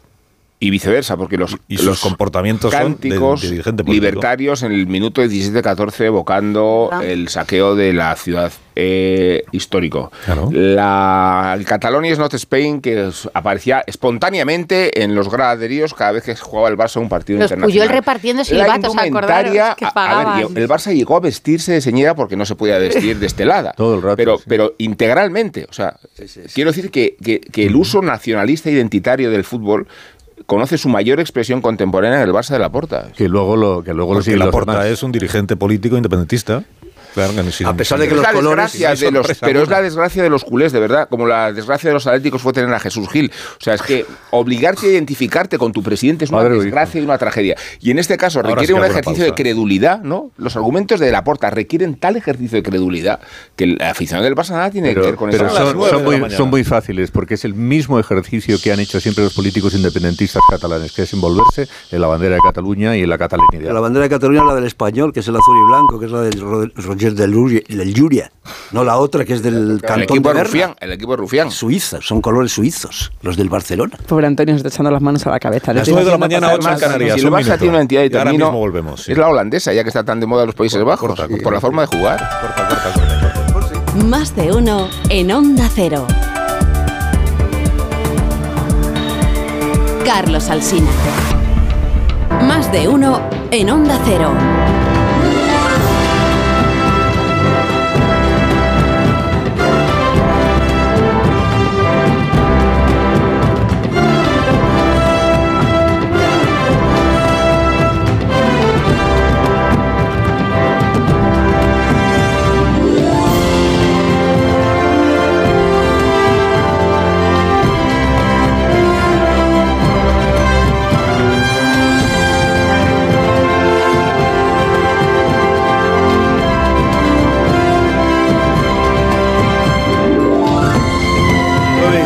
Speaker 9: y viceversa, porque los,
Speaker 1: Y sus
Speaker 9: los
Speaker 1: comportamientos son de-
Speaker 9: cánticos
Speaker 1: de dirigente político.
Speaker 9: libertarios en el minuto 17-14 evocando
Speaker 11: Ah.
Speaker 9: el saqueo de la ciudad eh, histórico.
Speaker 1: Claro.
Speaker 9: La, el Catalonia is not Spain, que es- aparecía espontáneamente en los graderíos cada vez que jugaba el Barça un partido
Speaker 11: Los
Speaker 9: internacional.
Speaker 11: Puyol repartiendo silbatos, acordaros, que
Speaker 9: a- a ver,
Speaker 11: pagaban.
Speaker 9: el Barça llegó a vestirse de señora porque no se podía vestir de estelada. *laughs*
Speaker 6: Todo el rato,
Speaker 9: Pero,
Speaker 6: sí.
Speaker 9: pero integralmente. O sea, quiero decir que, que- que el uso nacionalista identitario del fútbol conoce su mayor expresión contemporánea en el Barça de la Porta.
Speaker 6: Que luego lo, que luego lo los demás.
Speaker 1: es un dirigente político independentista. Claro, que sin-
Speaker 10: A pesar de que los colores-
Speaker 9: de los, pero es la desgracia de los culés, de verdad. Como la desgracia de los atléticos fue tener a Jesús Gil. O sea, es que obligarte a identificarte con tu presidente es una
Speaker 6: Madre
Speaker 9: desgracia y una tragedia. Y en este caso
Speaker 1: Ahora
Speaker 9: requiere
Speaker 1: sí que
Speaker 9: un ejercicio de credulidad, ¿no? Los argumentos de la porta requieren tal ejercicio de credulidad que el aficionado del Barça nada tiene que
Speaker 6: Pero,
Speaker 9: ver con
Speaker 6: pero
Speaker 9: eso.
Speaker 1: Son
Speaker 6: son, muy, son muy fáciles porque es el mismo ejercicio que han hecho siempre los políticos independentistas catalanes, que es envolverse en la bandera de Cataluña y en la catalanidad.
Speaker 10: La bandera de Cataluña es la del español, que es el azul y blanco, que es la del Roger del Llúria. No la otra, que es del
Speaker 9: el
Speaker 10: Cantón
Speaker 9: equipo
Speaker 10: de Berna.
Speaker 9: Rufián, el equipo de Rufián.
Speaker 10: Suiza, son colores suizos, los del Barcelona.
Speaker 7: Pobre Antonio se está echando las manos a la cabeza.
Speaker 1: Las
Speaker 7: estoy
Speaker 1: nueve de la mañana,
Speaker 7: pasar
Speaker 1: ocho en
Speaker 7: más-
Speaker 1: Canarias.
Speaker 9: Si el Barça tiene una entidad y
Speaker 1: Y ahora
Speaker 9: termino,
Speaker 1: mismo volvemos, sí.
Speaker 9: es la holandesa, ya que está tan de moda en los Países Bajos,
Speaker 1: corta, corta.
Speaker 9: por la forma de jugar.
Speaker 1: Corta, corta, corta, corta.
Speaker 3: Más de uno en Onda Cero. Carlos Alsina. Más de uno en Onda Cero.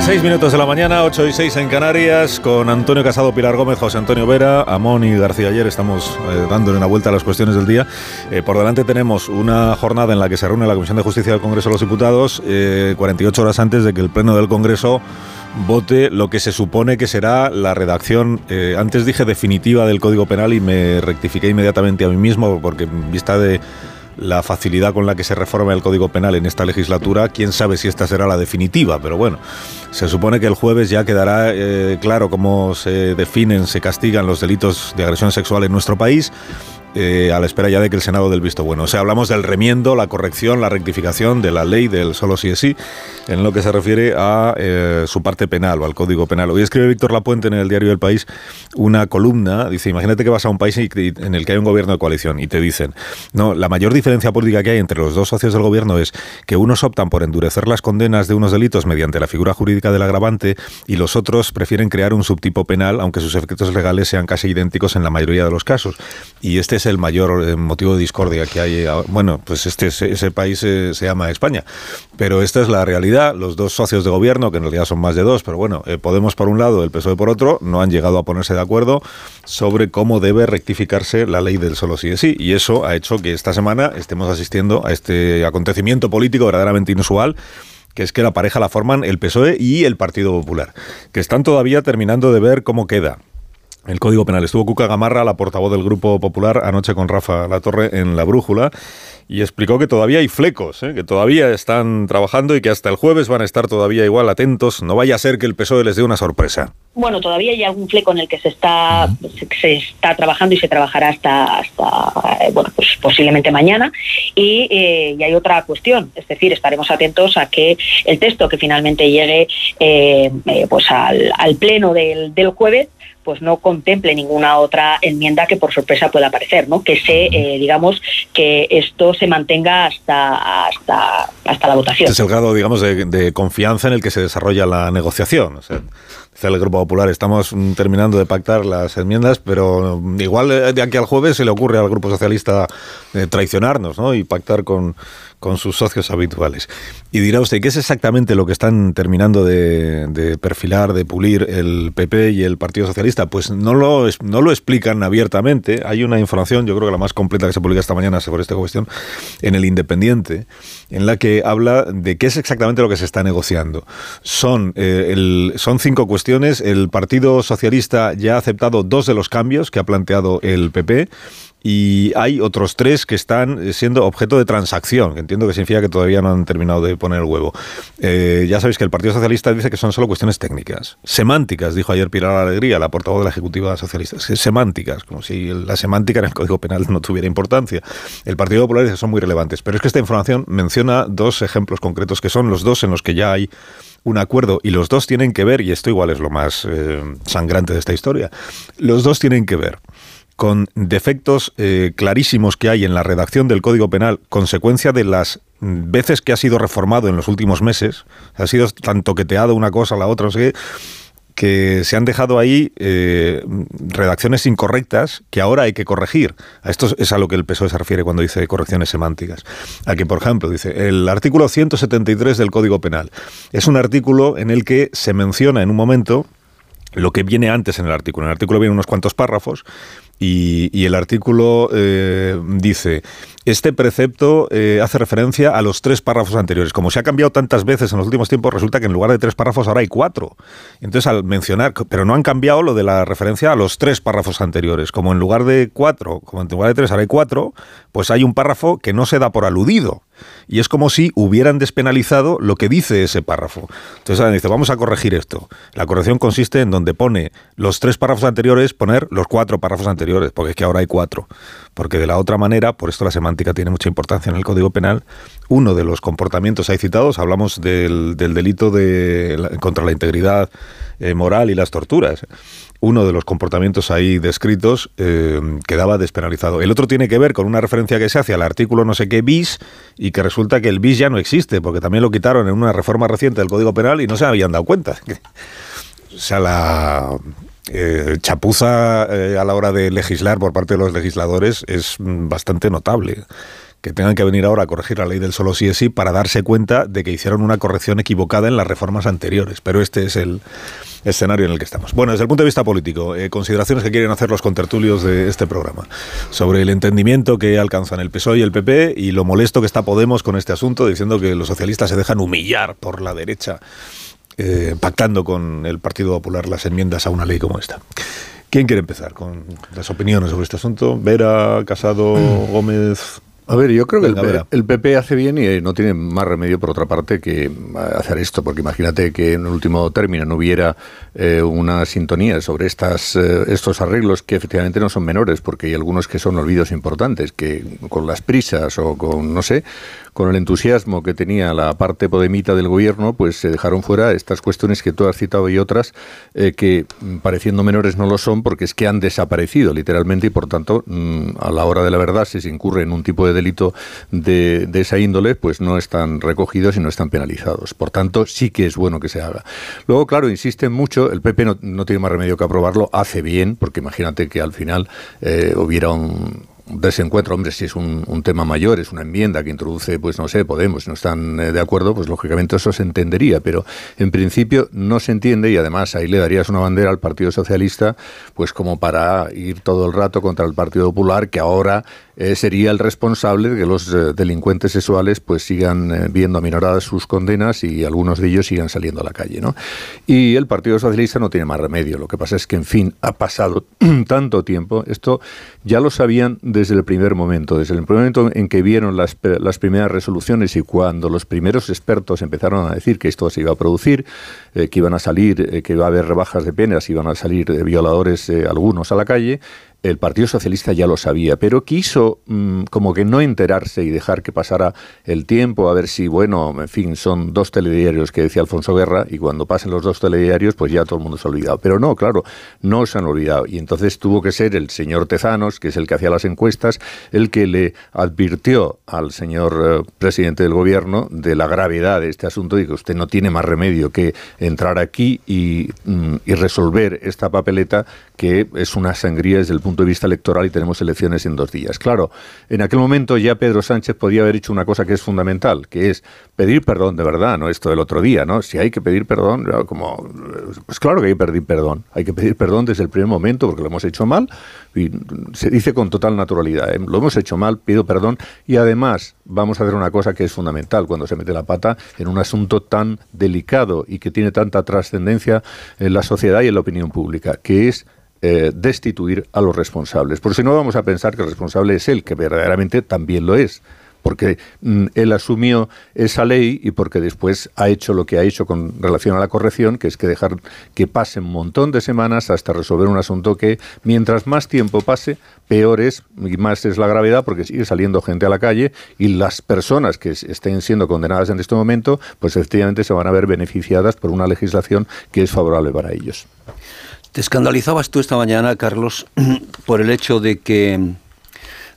Speaker 1: Nueve y seis minutos de la mañana, 8 y 6 en Canarias, con Antonio Casado, Pilar Gómez, José Antonio Vera, Amón y García Ayer. Estamos eh, dándole una vuelta a las cuestiones del día. Eh, por delante tenemos una jornada en la que se reúne la Comisión de Justicia del Congreso de los Diputados, eh, 48 horas antes de que el Pleno del Congreso vote lo que se supone que será la redacción, eh, antes dije definitiva del Código Penal y me rectifiqué inmediatamente a mí mismo porque en vista de la facilidad con la que se reforma el Código Penal en esta legislatura, quién sabe si esta será la definitiva, pero bueno, se supone que el jueves ya quedará eh, claro cómo se definen, se castigan los delitos de agresión sexual en nuestro país. Eh, a la espera ya de que el Senado del visto bueno. O sea, hablamos del remiendo, la corrección, la rectificación de la ley del solo sí es sí, en lo que se refiere a eh, su parte penal o al Código Penal. Hoy escribe Víctor Lapuente en el diario El País una columna, dice, imagínate que vas a un país en el que hay un gobierno de coalición y te dicen, no, la mayor diferencia política que hay entre los dos socios del gobierno es que unos optan por endurecer las condenas de unos delitos mediante la figura jurídica del agravante y los otros prefieren crear un subtipo penal, aunque sus efectos legales sean casi idénticos en la mayoría de los casos. Y este es el mayor eh, motivo de discordia que hay. ahora. Bueno, pues este ese, ese país eh, se llama España, pero esta es la realidad. Los dos socios de gobierno, que en realidad son más de dos, pero bueno, eh, Podemos por un lado, el PSOE por otro, no han llegado a ponerse de acuerdo sobre cómo debe rectificarse la ley del solo sí es sí. Y eso ha hecho que esta semana estemos asistiendo a este acontecimiento político verdaderamente inusual que es que la pareja la forman el PSOE y el Partido Popular, que están todavía terminando de ver cómo queda. El Código Penal. Estuvo Cuca Gamarra, la portavoz del Grupo Popular, anoche con Rafa Latorre en La Brújula y explicó que todavía hay flecos, ¿eh? que todavía están trabajando y que hasta el jueves van a estar todavía igual atentos. No vaya a ser que el PSOE les dé una sorpresa.
Speaker 12: Bueno, todavía hay algún fleco en el que se está se, se está trabajando y se trabajará hasta hasta eh, bueno pues posiblemente mañana y, eh, y hay otra cuestión, es decir, estaremos atentos a que el texto que finalmente llegue eh, pues al, al pleno del, del jueves pues no contemple ninguna otra enmienda que por sorpresa pueda aparecer, ¿no? Que se, eh, digamos, que esto se mantenga hasta hasta hasta la votación.
Speaker 1: Este es el grado, digamos, de, de confianza en el que se desarrolla la negociación. O sea, dice el Grupo Popular, estamos mm, terminando de pactar las enmiendas, pero mm, igual eh, de aquí al jueves se le ocurre al Grupo Socialista eh, traicionarnos ¿no? y pactar con, con sus socios habituales. Y dirá usted, ¿qué es exactamente lo que están terminando de, perfilar, de pulir el PP y el Partido Socialista? Pues no lo, no lo explican abiertamente. Hay una información, yo creo que la más completa que se publica esta mañana sobre esta cuestión, en el Independiente, en la que habla de qué es exactamente lo que se está negociando. Son, eh, el- son cinco cuestiones. El Partido Socialista ya ha aceptado dos de los cambios que ha planteado el PP y hay otros tres que están siendo objeto de transacción, que entiendo que significa que todavía no han terminado de poner el huevo. Eh, ya sabéis que el Partido Socialista dice que son solo cuestiones técnicas. Semánticas, dijo ayer Pilar Alegría, la portavoz de la Ejecutiva Socialista. Semánticas, como si la semántica en el Código Penal no tuviera importancia. El Partido Popular dice que son muy relevantes. Pero es que esta información menciona dos ejemplos concretos que son los dos en los que ya hay un acuerdo y los dos tienen que ver, y esto igual es lo más eh, sangrante de esta historia, los dos tienen que ver con defectos eh, clarísimos que hay en la redacción del Código Penal, consecuencia de las veces que ha sido reformado en los últimos meses, ha sido tan toqueteado una cosa a la otra, sé qué, que se han dejado ahí eh, redacciones incorrectas que ahora hay que corregir. A esto es a lo que el PSOE se refiere cuando dice correcciones semánticas. A que, por ejemplo, dice el artículo 173 del Código Penal. Es un artículo en el que se menciona en un momento lo que viene antes en el artículo. En el artículo vienen unos cuantos párrafos y, el artículo eh, dice, este precepto eh, hace referencia a los tres párrafos anteriores. Como se ha cambiado tantas veces en los últimos tiempos, resulta que en lugar de tres párrafos ahora hay cuatro. Entonces, al mencionar, pero no han cambiado lo de la referencia a los tres párrafos anteriores. Como en lugar de cuatro, como en lugar de tres ahora hay cuatro, pues hay un párrafo que no se da por aludido. Y es como si hubieran despenalizado lo que dice ese párrafo. Entonces, dice, vamos a corregir esto. La corrección consiste en donde pone los tres párrafos anteriores, poner los cuatro párrafos anteriores porque es que ahora hay cuatro. Porque de la otra manera, por esto la semántica tiene mucha importancia en el Código Penal, uno de los comportamientos ahí citados, hablamos del, delito de, contra la integridad eh, moral y las torturas uno de los comportamientos ahí descritos eh, quedaba despenalizado. El otro tiene que ver con una referencia que se hace al artículo no sé qué bis y que resulta que el bis ya no existe, porque también lo quitaron en una reforma reciente del Código Penal y no se habían dado cuenta. *laughs* O sea, la, eh, chapuza eh, a la hora de legislar por parte de los legisladores es mm, bastante notable. Que tengan que venir ahora a corregir la ley del solo sí es sí para darse cuenta de que hicieron una corrección equivocada en las reformas anteriores. Pero este es el escenario en el que estamos. Bueno, desde el punto de vista político, eh, consideraciones que quieren hacer los contertulios de este programa sobre el entendimiento que alcanzan el PSOE y el PP y lo molesto que está Podemos con este asunto, diciendo que los socialistas se dejan humillar por la derecha eh, pactando con el Partido Popular las enmiendas a una ley como esta. ¿Quién quiere empezar con las opiniones sobre este asunto? Vera, Casado, *clears throat* Gómez.
Speaker 6: A ver, yo creo que el, PP hace bien y no tiene más remedio, por otra parte, que hacer esto, porque imagínate que en último término no hubiera eh, una sintonía sobre estas, eh, estos arreglos que efectivamente no son menores, porque hay algunos que son olvidos importantes, que con las prisas o con, no sé, con el entusiasmo que tenía la parte podemita del gobierno, pues se dejaron fuera estas cuestiones que tú has citado y otras eh, que mm, pareciendo menores no lo son porque es que han desaparecido literalmente y por tanto mm, a la hora de la verdad si se incurre en un tipo de delito de, esa índole pues no están recogidos y no están penalizados. Por tanto sí que es bueno que se haga. Luego claro, insisten mucho, el PP no, tiene más remedio que aprobarlo, hace bien porque imagínate que al final eh, hubiera un desencuentro, hombre, si es un, tema mayor, es una enmienda que introduce, pues no sé, Podemos, no están eh, de acuerdo, pues lógicamente eso se entendería, pero en principio no se entiende y además ahí le darías una bandera al Partido Socialista, pues como para ir todo el rato contra el Partido Popular, que ahora eh, sería el responsable de que los eh, delincuentes sexuales pues sigan eh, viendo aminoradas sus condenas y algunos de ellos sigan saliendo a la calle. ¿no? Y el Partido Socialista no tiene más remedio. Lo que pasa es que, en fin, ha pasado *clears throat* tanto tiempo. Esto ya lo sabían desde el primer momento, desde el primer momento en que vieron las, las primeras resoluciones y cuando los primeros expertos empezaron a decir que esto se iba a producir, que iban a salir, que iba a haber rebajas de penas, iban a salir violadores algunos a la calle, el Partido Socialista ya lo sabía, pero quiso mm, como que no enterarse y dejar que pasara el tiempo a ver si, bueno, en fin, son dos telediarios que decía Alfonso Guerra y cuando pasen los dos telediarios pues ya todo el mundo se ha olvidado. Pero no, claro, no se han olvidado. Y entonces tuvo que ser el señor Tezanos, que es el que hacía las encuestas, el que le advirtió al señor eh, presidente del gobierno de la gravedad de este asunto y que usted no tiene más remedio que entrar aquí y, mm, y resolver esta papeleta que es una sangría desde el punto de vista electoral y tenemos elecciones en dos días. Claro, en aquel momento ya Pedro Sánchez podía haber hecho una cosa que es fundamental, que es pedir perdón de verdad, no esto del otro día, ¿no? Si hay que pedir perdón, como pues claro que hay que pedir perdón, hay que pedir perdón desde el primer momento porque lo hemos hecho mal y se dice con total naturalidad, ¿eh? lo hemos hecho mal, pido perdón y además vamos a hacer una cosa que es fundamental cuando se mete la pata en un asunto tan delicado y que tiene tanta trascendencia en la sociedad y en la opinión pública, que es eh, destituir a los responsables. Por si no vamos a pensar que el responsable es él, que verdaderamente también lo es porque mm, él asumió esa ley y porque después ha hecho lo que ha hecho con relación a la corrección, que es que dejar que pase un montón de semanas hasta resolver un asunto que mientras más tiempo pase, peor es y más es la gravedad porque sigue saliendo gente a la calle y las personas que estén siendo condenadas en este momento, pues efectivamente se van a ver beneficiadas por una legislación que es favorable para ellos.
Speaker 10: Te escandalizabas tú esta mañana, Carlos, *clears throat* por el hecho de que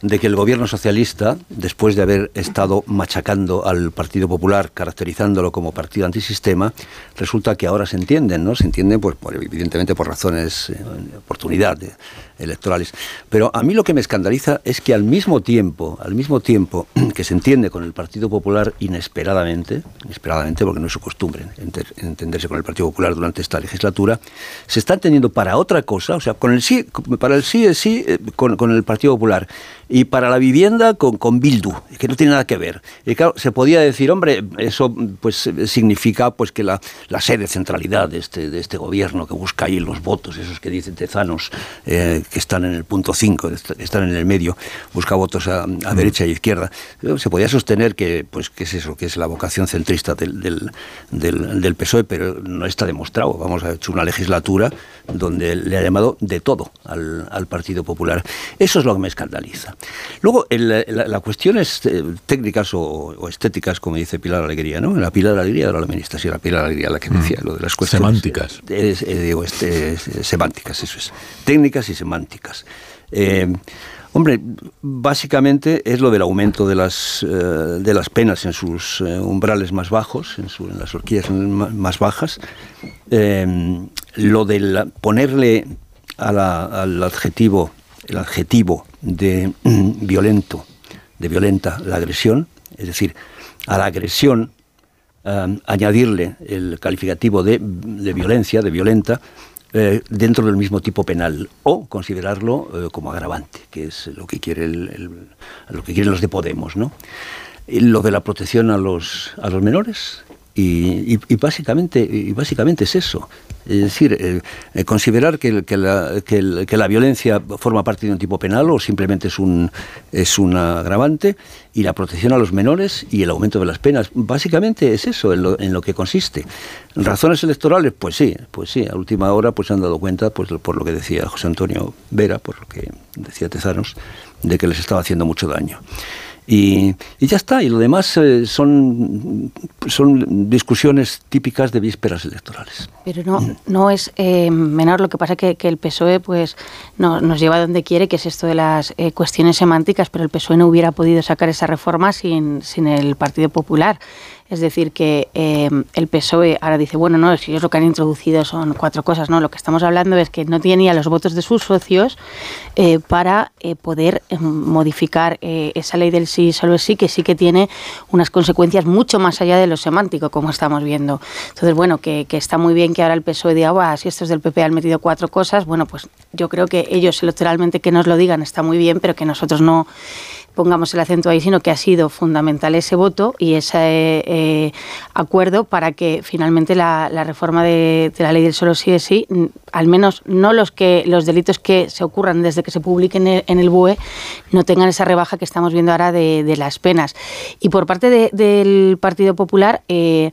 Speaker 10: de que el gobierno socialista, después de haber estado machacando al Partido Popular, caracterizándolo como partido antisistema, resulta que ahora se entienden, ¿no? Se entienden, pues, por, evidentemente, por razones eh, oportunidad electorales. Pero a mí lo que me escandaliza es que al mismo tiempo, al mismo tiempo *clears throat* que se entiende con el Partido Popular inesperadamente, inesperadamente porque no es su costumbre entenderse con el Partido Popular durante esta legislatura, se está entendiendo para otra cosa, o sea, con el sí, para el sí sí eh, con, el Partido Popular y para la vivienda con, con Bildu, que no tiene nada que ver. Y claro, se podía decir, hombre, eso pues significa pues que la, la sede centralidad de este, de este gobierno que busca ahí los votos, esos que dicen tezanos, eh, que están en el punto 5, están en el medio, busca votos a, derecha e izquierda. Se podía sostener que, pues, que es eso, que es la vocación centrista del, del, del, PSOE, pero no está demostrado. Vamos, a hecho una legislatura donde le ha llamado de todo al, al Partido Popular. Eso es lo que me escandaliza. Luego, las la, cuestiones eh, técnicas o, estéticas, como dice Pilar Alegría, ¿no? La Pilar Alegría era la ministra, sí, la Pilar Alegría la que decía mm. lo de las cuestiones.
Speaker 4: Semánticas.
Speaker 10: Eh, digo, este, semánticas, eso es. Técnicas y semánticas. Eh, hombre, básicamente es lo del aumento de las, de las penas en sus umbrales más bajos, en, las horquillas más bajas. lo de ponerle al adjetivo el adjetivo de mm, violento, de violenta la agresión, es decir, a la agresión añadirle el calificativo de, violencia, de violenta, eh, dentro del mismo tipo penal o considerarlo eh, como agravante, que es lo que quiere lo que quieren los de Podemos, ¿no? lo de la protección a los a los menores y, básicamente, y básicamente es eso. Es decir, eh, eh, considerar que, la, que, la, violencia forma parte de un tipo penal o simplemente es un, es un agravante y la protección a los menores y el aumento de las penas. Básicamente es eso en lo, en lo que consiste. ¿Razones electorales? Pues sí, pues sí. A última hora pues se han dado cuenta, pues por lo que decía José Antonio Vera, por lo que decía Tezanos, de que les estaba haciendo mucho daño. Y, ya está, y lo demás eh, son, son discusiones típicas de vísperas electorales.
Speaker 11: Pero no, no es eh, menor, lo que pasa que, el PSOE pues no, nos lleva a donde quiere, que es esto de las eh, cuestiones semánticas, pero el PSOE no hubiera podido sacar esa reforma sin, sin el Partido Popular. Es decir, que eh, el PSOE ahora dice, bueno, no, si ellos lo que han introducido son cuatro cosas, no, lo que estamos hablando es que no tiene los votos de sus socios eh, para eh, poder modificar esa ley del sí, solo es sí, que sí que tiene unas consecuencias mucho más allá de lo semántico, como estamos viendo. Entonces, bueno, que, está muy bien que ahora el PSOE diga, ah, si estos del PP han metido cuatro cosas, bueno, pues yo creo que ellos electoralmente que nos lo digan está muy bien, pero que nosotros no pongamos el acento ahí, sino que ha sido fundamental ese voto y ese eh, acuerdo para que finalmente la, reforma de, la ley del solo sí es sí, al menos no los que los delitos que se ocurran desde que se publiquen en el, BUE, no tengan esa rebaja que estamos viendo ahora de, las penas. Y por parte del Partido Popular, eh,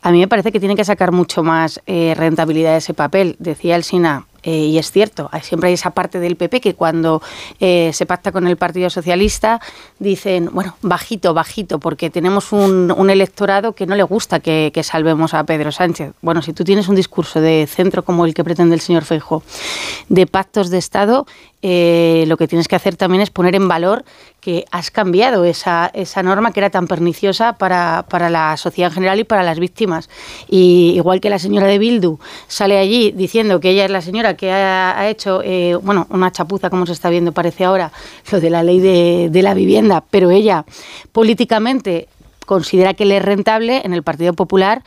Speaker 11: a mí me parece que tiene que sacar mucho más eh, rentabilidad de ese papel. Decía el SINA, eh, y es cierto, siempre hay esa parte del PP que cuando eh, se pacta con el Partido Socialista dicen, bueno, bajito, bajito, porque tenemos un, electorado que no le gusta que, salvemos a Pedro Sánchez. Bueno, si tú tienes un discurso de centro como el que pretende el señor Feijo, de pactos de Estado, eh, lo que tienes que hacer también es poner en valor que has cambiado esa, esa norma que era tan perniciosa para, para, la sociedad en general y para las víctimas. Y igual que la señora de Bildu sale allí diciendo que ella es la señora que ha, hecho, eh, bueno, una chapuza como se está viendo parece ahora, lo de la ley de, de la vivienda, pero ella políticamente considera que le es rentable en el Partido Popular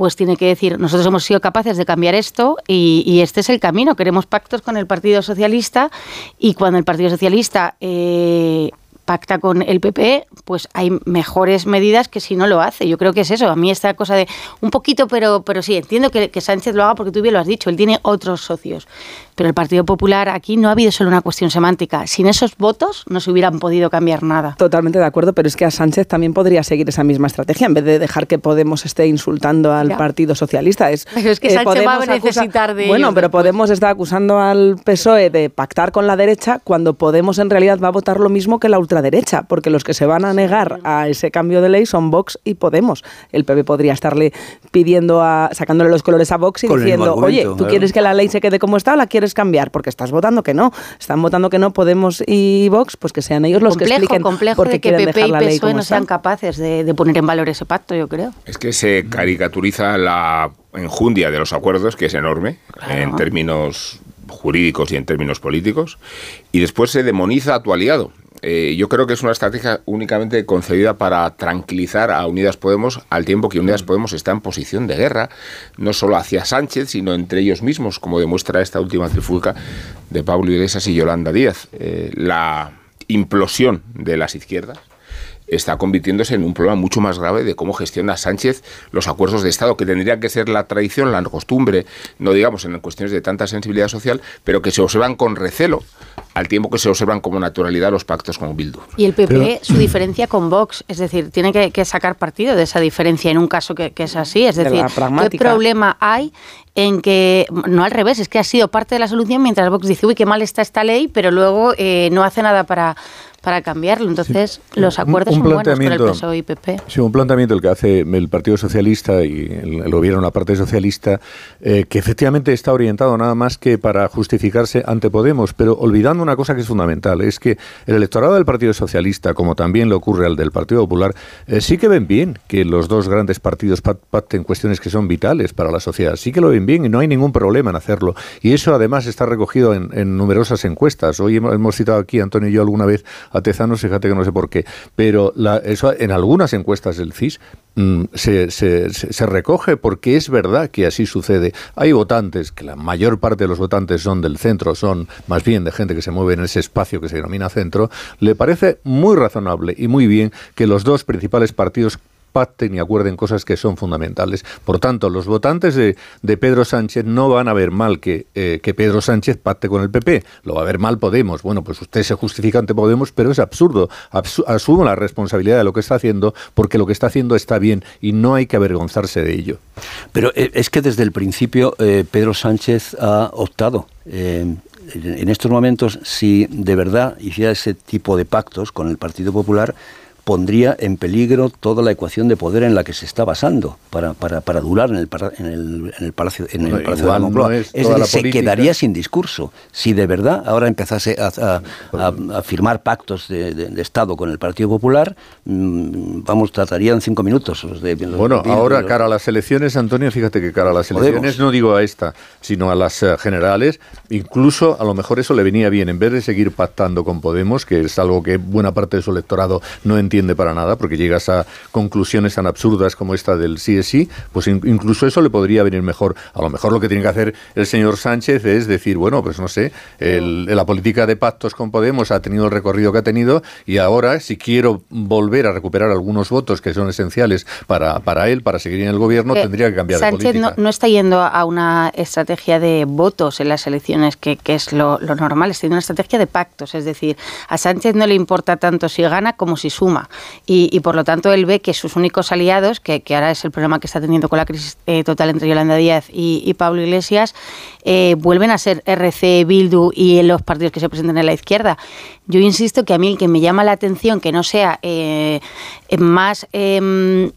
Speaker 11: pues tiene que decir, nosotros hemos sido capaces de cambiar esto y, este es el camino. Queremos pactos con el Partido Socialista y cuando el Partido Socialista eh, pacta con el PP, pues hay mejores medidas que si no lo hace. Yo creo que es eso. A mí esta cosa de un poquito, pero, pero sí, entiendo que, que Sánchez lo haga porque tú bien lo has dicho, él tiene otros socios Pero el Partido Popular aquí no ha habido solo una cuestión semántica. Sin esos votos no se hubieran podido cambiar nada.
Speaker 7: Totalmente de acuerdo, pero es que a Sánchez también podría seguir esa misma estrategia en vez de dejar que Podemos esté insultando al
Speaker 11: Ya.
Speaker 7: Partido Socialista. Es,
Speaker 11: Pero es que
Speaker 7: eh,
Speaker 11: Sánchez va a necesitar de
Speaker 7: Bueno, pero Podemos está acusando al PSOE de pactar con la derecha cuando Podemos en realidad va a votar lo mismo que la ultraderecha, porque los que se van a negar a ese cambio de ley son Vox y Podemos. El PP podría estarle pidiendo a sacándole los colores a Vox y
Speaker 10: Con
Speaker 7: diciendo, oye, ¿tú
Speaker 10: claro.
Speaker 7: quieres que la ley se quede como está o la quieres cambiar? Porque estás votando que no. Están votando que no Podemos y Vox, pues que sean ellos los que
Speaker 11: complejo,
Speaker 7: expliquen
Speaker 11: complejo
Speaker 7: por qué
Speaker 11: de que
Speaker 7: quieren
Speaker 11: PP
Speaker 7: dejar
Speaker 11: y
Speaker 7: la ley
Speaker 11: PSOE
Speaker 7: como
Speaker 11: no
Speaker 7: está.
Speaker 11: sean capaces de, de poner en valor ese pacto, yo creo.
Speaker 9: Es que se caricaturiza la enjundia de los acuerdos, que es enorme en términos jurídicos y en términos políticos, y después se demoniza a tu aliado. Eh, yo creo que es una estrategia únicamente concebida para tranquilizar a Unidas Podemos al tiempo que Unidas Podemos está en posición de guerra, no solo hacia Sánchez, sino entre ellos mismos, como demuestra esta última trifulca de Pablo Iglesias y Yolanda Díaz. Eh, la implosión de las izquierdas está convirtiéndose en un problema mucho más grave de cómo gestiona Sánchez los acuerdos de Estado, que tendría que ser la tradición, la costumbre, no digamos en cuestiones de tanta sensibilidad social, pero que se observan con recelo, al tiempo que se observan como naturalidad los pactos con Bildu.
Speaker 11: Y el PP,
Speaker 9: Pero-
Speaker 11: su diferencia con Vox, es decir, tiene que, que sacar partido de esa diferencia en un caso que, que es así. Es decir, ¿qué problema hay en que, no al revés, es que ha sido parte de la solución mientras Vox dice, uy, qué mal está esta ley, pero luego eh, no hace nada para, para cambiarlo. Entonces, los acuerdos
Speaker 6: un
Speaker 11: son buenos con el PSOE y PP.
Speaker 6: Sí, un planteamiento el que hace el Partido Socialista y el, el gobierno, la parte socialista, eh, que efectivamente está orientado nada más que para justificarse ante Podemos, pero olvidando una cosa que es fundamental, es que el electorado del Partido Socialista, como también le ocurre al del Partido Popular, eh, sí que ven bien que los dos grandes partidos pac- pacten cuestiones que son vitales para la sociedad, sí que lo ven bien y no hay ningún problema en hacerlo. Y eso además está recogido en, en numerosas encuestas. Hoy hemos, hemos citado aquí, Antonio y yo, alguna vez a Tezanos, fíjate que no sé por qué, pero la- eso en algunas encuestas del CIS mm, se, se- recoge porque es verdad que así sucede. Hay votantes, que la mayor parte de los votantes son del centro, son más bien de gente que se mueve en ese espacio que se denomina centro, le parece muy razonable y muy bien que los dos principales partidos pacten y acuerden cosas que son fundamentales. Por tanto, los votantes de, Pedro Sánchez no van a ver mal que, eh, Pedro Sánchez pacte con el PP. Lo va a ver mal Podemos. Bueno, pues usted se justifica ante Podemos, pero es absurdo. Absu- asumo la responsabilidad de lo que está haciendo porque lo que está haciendo está bien y no hay que avergonzarse de ello.
Speaker 10: Pero eh, es que desde el principio eh, Pedro Sánchez ha optado. en estos momentos, si de verdad hiciera ese tipo de pactos con el Partido Popular, pondría en peligro toda la ecuación de poder en la que se está basando para, para, para durar en el, en el, en el Palacio, en el Palacio de la Moncloa.
Speaker 6: no es
Speaker 10: es decir,
Speaker 6: la
Speaker 10: se
Speaker 6: política.
Speaker 10: quedaría sin discurso. Si de verdad ahora empezase a, a- a- a firmar pactos de, de- de Estado con el Partido Popular, mm, vamos, tratarían cinco minutos. de-
Speaker 6: Bueno,
Speaker 10: de-
Speaker 6: ahora cara a las elecciones, Antonio, fíjate que cara a las
Speaker 10: Podemos.
Speaker 6: elecciones, no digo a esta, sino a las eh, generales, incluso a lo mejor eso le venía bien, en vez de seguir pactando con Podemos, que es algo que buena parte de su electorado no entiende para nada, porque llegas a conclusiones tan absurdas como esta del sí es sí, pues in- incluso eso le podría venir mejor. A lo mejor lo que tiene que hacer el señor Sánchez es decir, bueno, pues no sé, el- la política de pactos con Podemos ha tenido el recorrido que ha tenido y ahora, si quiero volver a recuperar algunos votos que son esenciales para, para él, para seguir en el gobierno,
Speaker 11: Eh,
Speaker 6: tendría que cambiar
Speaker 11: Sánchez
Speaker 6: de política.
Speaker 11: no, no está yendo a una estrategia de votos en las elecciones, que, que es lo, lo normal, está yendo a una estrategia de pactos. Es decir, a Sánchez no le importa tanto si gana como si suma. Y, por lo tanto él ve que sus únicos aliados, que, ahora es el problema que está teniendo con la crisis eh, total entre Yolanda Díaz y, Pablo Iglesias, eh, vuelven a ser RC, Bildu y los partidos que se presentan en la izquierda. Yo insisto que a mí el que me llama la atención que no sea eh, más... em,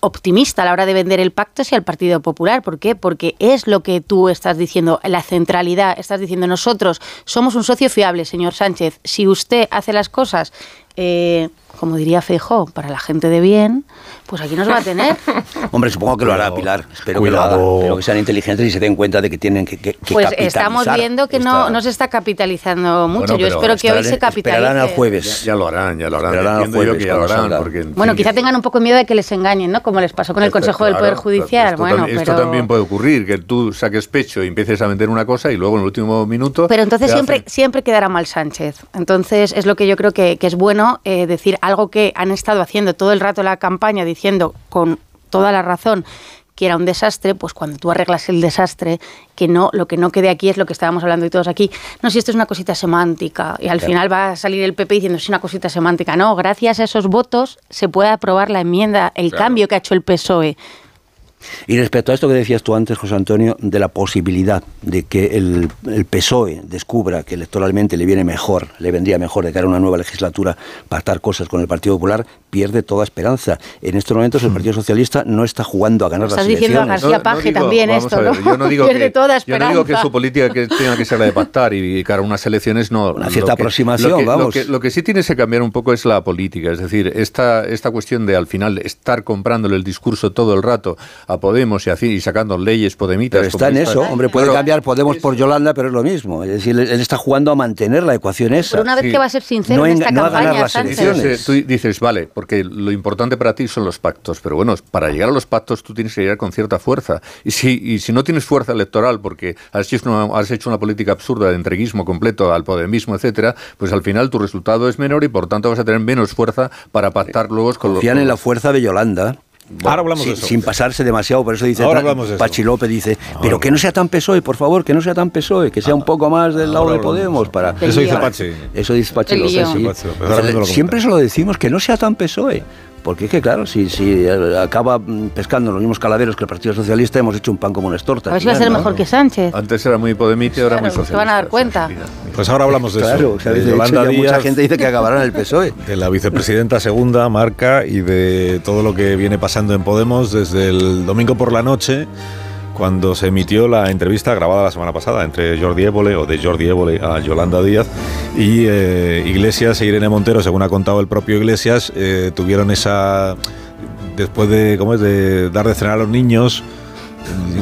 Speaker 11: optimista a la hora de vender el pacto sea el Partido Popular. ¿Por qué? Porque es lo que tú estás diciendo, la centralidad. Estás diciendo, nosotros somos un socio fiable, señor Sánchez. Si usted hace las cosas, eh, como diría Feijó, para la gente de bien, pues aquí nos va a tener. *laughs*
Speaker 10: Hombre, supongo que lo hará Pilar. Espero que lo
Speaker 6: Cuidado.
Speaker 10: haga. Espero que sean inteligentes y se den cuenta de que tienen que, que, que
Speaker 11: Pues
Speaker 10: capitalizar
Speaker 11: estamos viendo que no,
Speaker 10: esta-
Speaker 11: no se está capitalizando mucho.
Speaker 6: Bueno,
Speaker 11: Yo
Speaker 6: pero
Speaker 11: espero que hoy se capitalice.
Speaker 10: esperarán al jueves.
Speaker 6: Ya, ya lo harán, ya lo harán.
Speaker 10: Esperarán al jueves
Speaker 6: que ya lo harán, porque, en
Speaker 11: Bueno,
Speaker 6: fin,
Speaker 11: quizá tengan un poco miedo de que les engañen, ¿no? Como les pasó con el
Speaker 6: Esto,
Speaker 11: Consejo del
Speaker 6: claro,
Speaker 11: Poder Judicial.
Speaker 6: Esto,
Speaker 11: bueno,
Speaker 6: también,
Speaker 11: pero...
Speaker 6: esto también puede ocurrir, que tú saques pecho y empieces a vender una cosa y luego en el último minuto...
Speaker 11: Pero entonces siempre,
Speaker 6: hacen-
Speaker 11: siempre quedará mal Sánchez. Entonces es lo que yo creo que, que es bueno eh, decir algo que han estado haciendo todo el rato la campaña diciendo con toda la razón que era un desastre, pues cuando tú arreglas el desastre, que no, lo que no quede aquí es lo que estábamos hablando y todos aquí, no, si esto es una cosita semántica, y al
Speaker 10: Claro.
Speaker 11: final va a salir el PP diciendo, es una cosita semántica. No, gracias a esos votos se puede aprobar la enmienda, el
Speaker 10: Claro.
Speaker 11: cambio que ha hecho el PSOE.
Speaker 10: Y respecto a esto que decías tú antes, José Antonio, de la posibilidad de que el, el PSOE descubra que electoralmente le viene mejor, le vendría mejor de cara a una nueva legislatura pactar cosas con el Partido Popular, pierde toda esperanza. En estos momentos el Partido Socialista no está jugando a ganar
Speaker 11: Estás
Speaker 10: las
Speaker 11: diciendo a
Speaker 10: elecciones.
Speaker 11: García Paje también
Speaker 6: vamos
Speaker 11: esto,
Speaker 6: a ver,
Speaker 11: ¿no?
Speaker 6: Yo no digo *laughs*
Speaker 11: Pierde
Speaker 6: que,
Speaker 11: toda
Speaker 6: yo no digo que
Speaker 11: esperanza.
Speaker 6: su política que tenga que ser la de pactar y cara a unas elecciones no.
Speaker 10: Una cierta
Speaker 6: lo que-
Speaker 10: aproximación,
Speaker 6: lo que,
Speaker 10: vamos.
Speaker 6: Lo que, lo que sí tienes que cambiar un poco es la política. Es decir, esta, esta cuestión de al final estar comprándole el discurso todo el rato a Podemos y, así, y sacando leyes podemitas.
Speaker 10: Pero está en eso, hombre, puede
Speaker 6: Claro,
Speaker 10: cambiar Podemos por Yolanda, pero es lo mismo. Es decir, él está jugando a mantener la ecuación esa.
Speaker 11: Por una vez
Speaker 6: Sí.
Speaker 11: que va a ser sincero
Speaker 10: No
Speaker 11: en
Speaker 10: en-
Speaker 11: esta
Speaker 10: no a ganar
Speaker 11: campaña,
Speaker 10: las
Speaker 11: Sánchez.
Speaker 10: elecciones.
Speaker 6: Dices, tú dices, vale, porque lo importante para ti son los pactos, pero bueno, para llegar a los pactos tú tienes que llegar con cierta fuerza. Y si, y si no tienes fuerza electoral porque has hecho, una, has hecho una política absurda de entreguismo completo al podemismo, etcétera, pues al final tu resultado es menor y por tanto vas a tener menos fuerza para pactar luego con los...
Speaker 10: Confían
Speaker 6: con
Speaker 10: en la fuerza de Yolanda.
Speaker 1: Ahora hablamos
Speaker 10: sin,
Speaker 1: de eso.
Speaker 10: sin pasarse demasiado, por eso dice
Speaker 1: Ahora hablamos de eso.
Speaker 10: Pachi López dice, pero que no sea tan PSOE, por favor, que no sea tan PSOE, que sea un poco más del lado de Podemos
Speaker 1: eso.
Speaker 10: para
Speaker 1: Eso dice Pachi.
Speaker 10: Eso dice Pachi López, sí. Siempre se lo decimos que no sea tan PSOE. Porque es que, claro, si, si eh, acaba mm, pescando los mismos caladeros que el Partido Socialista, hemos hecho un pan como unas tortas.
Speaker 11: A ver si va a ser
Speaker 10: ¿no?
Speaker 11: mejor que Sánchez.
Speaker 6: Antes era muy podemita y ahora muy
Speaker 11: Claro, se
Speaker 6: socialista.
Speaker 11: van a dar cuenta.
Speaker 1: Pues ahora hablamos de
Speaker 10: Claro,
Speaker 1: eso.
Speaker 10: o sea,
Speaker 1: de
Speaker 10: de hecho, ya mucha
Speaker 1: Díaz,
Speaker 10: gente dice que acabará en el PSOE.
Speaker 1: de la vicepresidenta segunda, Marca, y de todo lo que viene pasando en Podemos desde el domingo por la noche, cuando se emitió la entrevista grabada la semana pasada entre Jordi Évole, o de Jordi Évole a Yolanda Díaz, y eh, Iglesias e Irene Montero, según ha contado el propio Iglesias, eh, tuvieron esa... Después de, ¿cómo es?, de dar de cenar a los niños,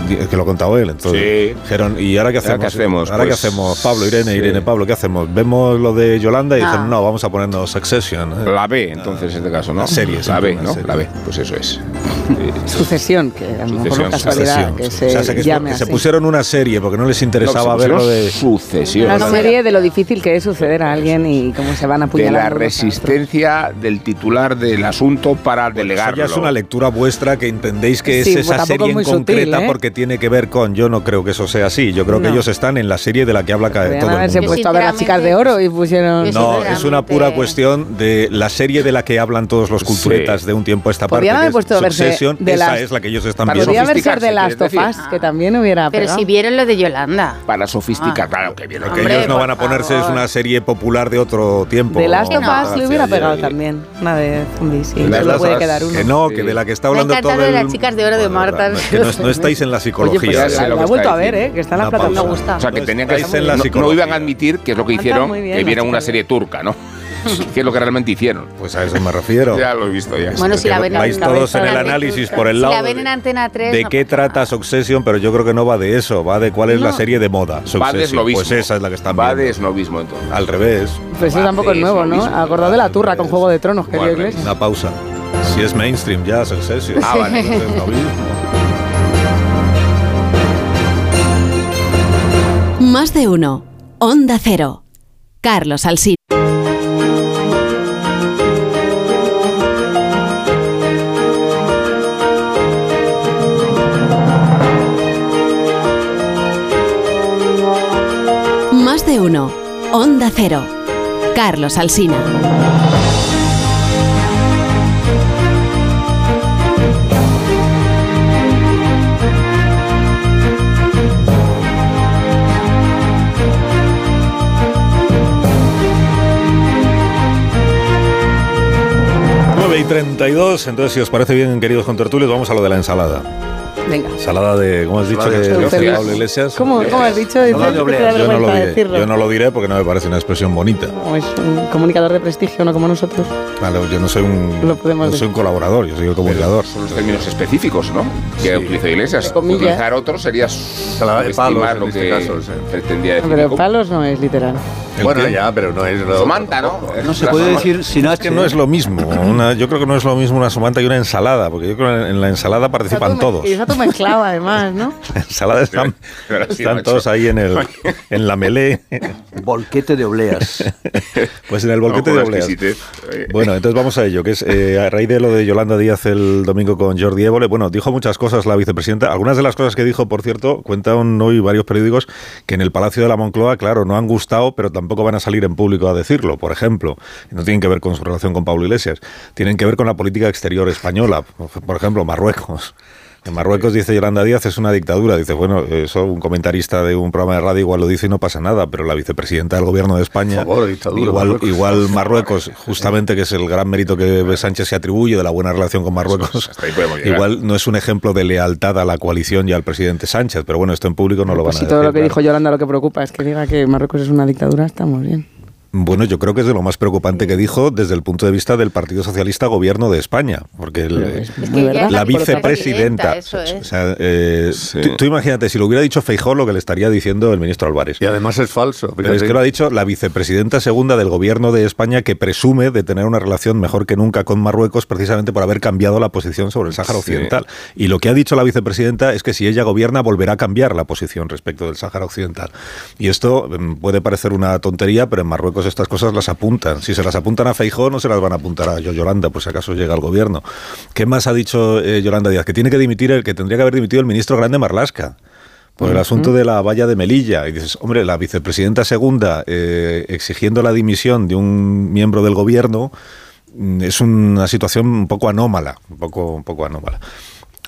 Speaker 1: eh, que lo ha contado él. Entonces,
Speaker 9: Sí.
Speaker 1: dijeron, ¿y ahora qué
Speaker 9: ¿Ahora
Speaker 1: hacemos?
Speaker 9: qué hacemos?
Speaker 1: ¿Ahora qué
Speaker 9: Pues,
Speaker 1: hacemos? Pablo, Irene,
Speaker 9: sí.
Speaker 1: Irene, Pablo, ¿qué hacemos? Vemos lo de Yolanda y
Speaker 11: Ah.
Speaker 1: dijeron, no, vamos a ponernos Succession. ¿eh?
Speaker 9: La B, entonces, en este caso, ¿no?
Speaker 1: La serie,
Speaker 9: La B, ¿no?
Speaker 1: serie.
Speaker 9: La B, pues eso es. *laughs*
Speaker 7: Sucesión, que a lo mejor casualidad que
Speaker 1: O
Speaker 7: se
Speaker 1: sea, se, que
Speaker 7: llame
Speaker 1: se
Speaker 7: así.
Speaker 1: pusieron una serie porque no les interesaba
Speaker 9: No,
Speaker 1: ver lo de...
Speaker 9: Sucesión.
Speaker 7: Una serie de lo difícil que es suceder a alguien y cómo se van
Speaker 9: de
Speaker 7: apuñalando.
Speaker 9: la
Speaker 7: unos a otros.
Speaker 9: resistencia del titular del asunto para
Speaker 1: Eso
Speaker 9: delegarlo.
Speaker 1: ya es una lectura vuestra que entendéis que
Speaker 7: Sí,
Speaker 1: es esa
Speaker 7: tampoco
Speaker 1: serie en
Speaker 7: muy sutil,
Speaker 1: concreta
Speaker 7: ¿eh?
Speaker 1: porque tiene que ver con. Yo no creo que eso sea así. Yo creo que
Speaker 7: No.
Speaker 1: ellos están en la serie de la que habla cada
Speaker 7: Podrían
Speaker 1: todo el
Speaker 7: haberse
Speaker 1: mundo.
Speaker 7: puesto a ver las chicas de oro y pusieron.
Speaker 1: No, es una pura cuestión de la serie de la que hablan todos los culturetas de un tiempo a esta parte.
Speaker 7: Podrían
Speaker 1: que
Speaker 7: haber
Speaker 1: es
Speaker 7: puesto a verse De
Speaker 1: esa
Speaker 7: las-
Speaker 1: es la que ellos están viendo.
Speaker 7: Podría haber ser de las
Speaker 9: ¿quieres decir?
Speaker 7: tofas, que también hubiera
Speaker 11: Pero
Speaker 7: pegado.
Speaker 11: si vieron lo de Yolanda.
Speaker 9: Para sofisticar,
Speaker 11: Ah.
Speaker 9: claro que bien.
Speaker 1: Lo que ellos no van a ponerse es una serie popular de otro tiempo.
Speaker 7: De Last of
Speaker 11: no.
Speaker 7: Us le hubiera pegado también. Una de zombies, sí. Solo puede quedar uno.
Speaker 1: Que no, que de la que está hablando todo el...
Speaker 11: de las chicas de oro de Marta.
Speaker 1: Que no, estáis en la psicología.
Speaker 7: pues la, he vuelto a ver, ¿eh? Que está en la plataforma.
Speaker 9: O sea, que
Speaker 1: No
Speaker 9: tenían que
Speaker 1: estáis en la
Speaker 9: no- iban a admitir que es lo que hicieron, que
Speaker 7: la
Speaker 9: vieran una serie turca, ¿no? Que es lo que realmente hicieron.
Speaker 1: Pues a eso me refiero. *laughs*
Speaker 9: Ya lo he visto ya.
Speaker 11: Bueno, si la ven en
Speaker 1: Vais
Speaker 11: la
Speaker 1: todos en el análisis por el
Speaker 11: si
Speaker 1: lado
Speaker 11: la ven en Antena 3.
Speaker 1: ¿De
Speaker 11: no
Speaker 1: qué trata
Speaker 11: nada.
Speaker 1: Succession? Pero yo creo que no va de eso, va de cuál es la serie de moda.
Speaker 9: Va de
Speaker 1: Succession.
Speaker 9: esnovismo.
Speaker 1: Pues esa es la que están
Speaker 9: Va
Speaker 1: viendo.
Speaker 9: de esnovismo entonces.
Speaker 1: Al revés.
Speaker 7: Pues eso
Speaker 9: Va
Speaker 7: tampoco es nuevo, ¿no? Acordado de la turra con Juego de Tronos, que
Speaker 9: Bueno,
Speaker 7: dio Iglesias.
Speaker 1: Una pausa. Si es mainstream ya, Succession.
Speaker 9: Ah, vale.
Speaker 3: Más de uno. Onda Cero. Carlos Alsina. Onda Cero. Carlos Alsina.
Speaker 1: Nueve y 32. Entonces, si os parece bien, queridos contertulios, vamos a lo de la ensalada.
Speaker 7: Venga.
Speaker 1: Ensalada de, ¿cómo has dicho?
Speaker 6: De
Speaker 1: Que Pablo Iglesias.
Speaker 7: ¿Cómo, ¿Cómo has dicho? Que
Speaker 1: obleas.
Speaker 7: da
Speaker 1: Yo no, lo diré,
Speaker 7: decirlo.
Speaker 1: yo no lo diré porque no me parece una expresión bonita.
Speaker 7: Como es un comunicador de prestigio, no como nosotros.
Speaker 1: Vale, yo no soy un,
Speaker 7: Lo podemos
Speaker 1: no soy un colaborador, yo soy el comunicador.
Speaker 9: Son los términos específicos, ¿no? Que utilizó Iglesias. Utilizar otros sería
Speaker 6: Ensalada de palos, en
Speaker 9: lo
Speaker 6: este
Speaker 9: que
Speaker 6: caso, sí.
Speaker 9: pretendía decir.
Speaker 7: Pero palos no es literal.
Speaker 6: Bueno,
Speaker 1: qué?
Speaker 6: ya, pero no es lo...
Speaker 9: Somanta, ¿no?
Speaker 10: No se puede decir sin
Speaker 1: Es
Speaker 10: H.
Speaker 1: que no es lo mismo. Una, yo creo que no es lo mismo una somanta y una ensalada, porque yo creo que en la ensalada participan todos.
Speaker 7: Mezclado además, ¿no? *laughs*
Speaker 1: Ensalada están, están todos ahí en, el, *laughs* en la melé.
Speaker 10: Volquete de obleas. *laughs*
Speaker 1: Pues en el volquete
Speaker 9: No,
Speaker 1: de obleas.
Speaker 9: Eh,
Speaker 1: Bueno, entonces vamos a ello, que es eh, a raíz de lo de Yolanda Díaz el domingo con Jordi Évole. Bueno, dijo muchas cosas la vicepresidenta. Algunas de las cosas que dijo, por cierto, cuentan hoy varios periódicos que en el Palacio de la Moncloa, claro, no han gustado, pero tampoco van a salir en público a decirlo. Por ejemplo, no tienen que ver con su relación con Pablo Iglesias, tienen que ver con la política exterior española. Por ejemplo, Marruecos. En Marruecos dice Yolanda Díaz es una dictadura. Dice, bueno, eso un comentarista de un programa de radio igual lo dice y no pasa nada, pero la vicepresidenta del gobierno de España,
Speaker 6: Por favor, dictadura,
Speaker 1: igual,
Speaker 6: Marruecos.
Speaker 1: igual Marruecos, justamente que es el gran mérito que Sánchez se atribuye de la buena relación con Marruecos, igual no es un ejemplo de lealtad a la coalición y al presidente Sánchez, pero bueno, esto en público no lo van
Speaker 7: Pues
Speaker 1: a
Speaker 7: si
Speaker 1: decir.
Speaker 7: todo lo que
Speaker 1: claro.
Speaker 7: dijo Yolanda lo que preocupa es que diga que Marruecos es una dictadura, estamos bien.
Speaker 1: Bueno, yo creo que es de lo más preocupante que dijo desde el punto de vista del Partido Socialista Gobierno de España, porque el-
Speaker 7: Es
Speaker 11: es
Speaker 1: la
Speaker 11: la
Speaker 1: vicepresidenta,
Speaker 11: es.
Speaker 1: o sea, eh,
Speaker 6: Sí.
Speaker 1: tú, tú imagínate si lo hubiera dicho Feijó lo que le estaría diciendo el ministro Álvarez.
Speaker 6: Y además es falso.
Speaker 1: Pero es que lo ha dicho la vicepresidenta segunda del gobierno de España que presume de tener una relación mejor que nunca con Marruecos precisamente por haber cambiado la posición sobre el Sáhara
Speaker 6: Sí.
Speaker 1: Occidental. Y lo que ha dicho la vicepresidenta es que si ella gobierna volverá a cambiar la posición respecto del Sáhara Occidental. Y esto mm, puede parecer una tontería, pero en Marruecos estas cosas las apuntan. Si se las apuntan a Feijó, no se las van a apuntar a Yolanda, por si acaso llega al gobierno. ¿Qué más ha dicho eh, Yolanda Díaz? Que tiene que dimitir el que tendría que haber dimitido el ministro Grande Marlasca por el asunto de la valla de Melilla. Y dices, hombre, la vicepresidenta segunda eh, exigiendo la dimisión de un miembro del gobierno mm, es una situación un poco anómala, un poco, un poco anómala.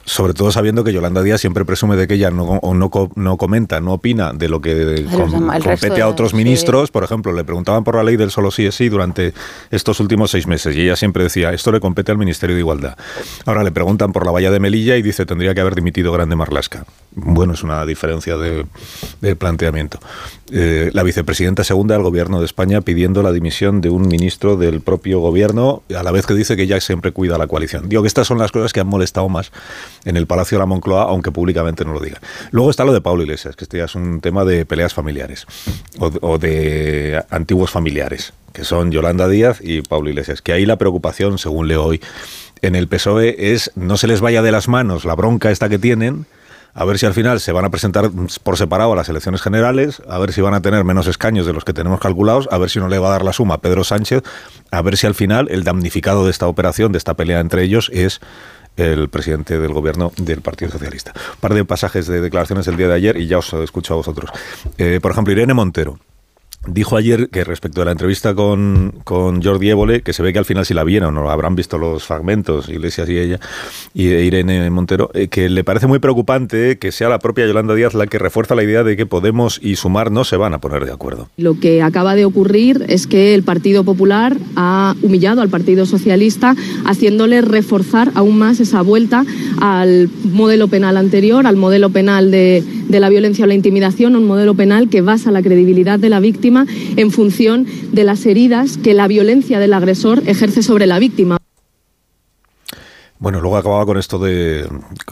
Speaker 1: Sobre todo sabiendo que Yolanda Díaz siempre presume de que ella no, no, no comenta, no opina de lo que com- compete a otros
Speaker 11: sí.
Speaker 1: ministros. Por ejemplo, le preguntaban por la ley del solo sí es sí durante estos últimos seis meses y ella siempre decía, esto le compete al Ministerio de Igualdad. Ahora le preguntan por la valla de Melilla y dice, tendría que haber dimitido Grande Marlasca. Bueno, es una diferencia de, de planteamiento. Eh, la vicepresidenta segunda del Gobierno de España pidiendo la dimisión de un ministro del propio Gobierno, a la vez que dice que ella siempre cuida la coalición. Digo que estas son las cosas que han molestado más en el Palacio de la Moncloa, aunque públicamente no lo diga. Luego está lo de Pablo Iglesias, que este ya es un tema de peleas familiares o, o de antiguos familiares, que son Yolanda Díaz y Pablo Iglesias. Que ahí la preocupación, según leo hoy, en el PSOE es no se les vaya de las manos la bronca esta que tienen, a ver si al final se van a presentar por separado a las elecciones generales, a ver si van a tener menos escaños de los que tenemos calculados, a ver si no le va a dar la suma a Pedro Sánchez, a ver si al final el damnificado de esta operación, de esta pelea entre ellos, es el presidente del gobierno del Partido Socialista. Un par de pasajes de declaraciones del día de ayer y ya os escucho a vosotros. Eh, por ejemplo, Irene Montero. Dijo ayer que respecto a la entrevista con, con Jordi Évole, que se ve que al final si la vieron o habrán visto los fragmentos, Iglesias y ella, y Irene Montero, eh, que le parece muy preocupante que sea la propia Yolanda Díaz la que refuerza la idea de que Podemos y Sumar no se van a poner de acuerdo.
Speaker 13: Lo que acaba de ocurrir es que el Partido Popular ha humillado al Partido Socialista, haciéndole reforzar aún más esa vuelta al modelo penal anterior, al modelo penal de, de la violencia o la intimidación, un modelo penal que basa la credibilidad de la víctima en función de las heridas que la violencia del agresor ejerce sobre la víctima.
Speaker 1: Bueno, luego acababa con esto de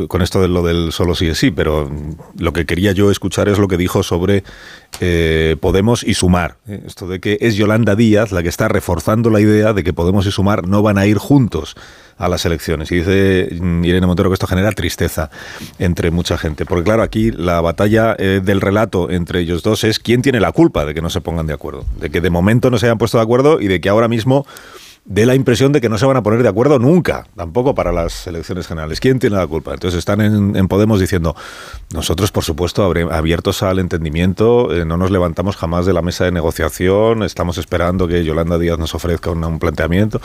Speaker 1: con esto de lo del solo sí es sí, pero lo que quería yo escuchar es lo que dijo sobre eh, Podemos y Sumar. ¿eh? Esto de que es Yolanda Díaz la que está reforzando la idea de que Podemos y Sumar no van a ir juntos a las elecciones. Y dice Irene Montero que esto genera tristeza entre mucha gente. Porque claro, aquí la batalla eh, del relato entre ellos dos es quién tiene la culpa de que no se pongan de acuerdo. De que de momento no se hayan puesto de acuerdo y de que ahora mismo dé la impresión de que no se van a poner de acuerdo nunca, tampoco para las elecciones generales. ¿Quién tiene la culpa? Entonces están en, Podemos diciendo, nosotros por supuesto abiertos al entendimiento, eh, no nos levantamos jamás de la mesa de negociación, estamos esperando que Yolanda Díaz nos ofrezca un, un planteamiento.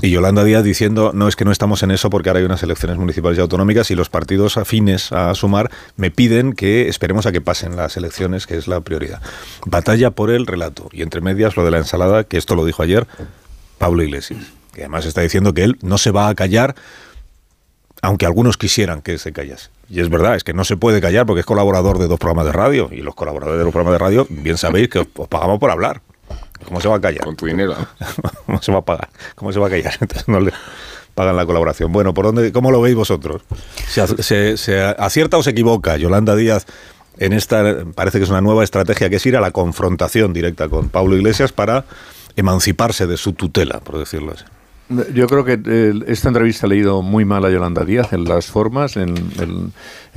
Speaker 1: Y Yolanda Díaz diciendo, no es que no estamos en eso porque ahora hay unas elecciones municipales y autonómicas y los partidos afines a sumar me piden que esperemos a que pasen las elecciones, que es la prioridad. Batalla por el relato. Y entre medias lo de la ensalada, que esto lo dijo ayer, Pablo Iglesias, que además está diciendo que él no se va a callar, aunque algunos quisieran que se callase. Y es verdad, es que no se puede callar porque es colaborador de dos programas de radio, y los colaboradores de los programas de radio, bien sabéis que os, os pagamos por hablar. ¿Cómo se va a callar?
Speaker 9: Con tu dinero. *laughs*
Speaker 1: ¿Cómo se va a pagar? ¿Cómo se va a callar? *laughs* Entonces no le pagan la colaboración. Bueno, ¿por dónde, ¿cómo lo veis vosotros? ¿Se, ac- se- se acierta o se equivoca Yolanda Díaz en esta, parece que es una nueva estrategia, que es ir a la confrontación directa con Pablo Iglesias para emanciparse de su tutela, por decirlo así?
Speaker 6: Yo creo que eh, esta entrevista ha leído muy mal a Yolanda Díaz en las formas, en, en-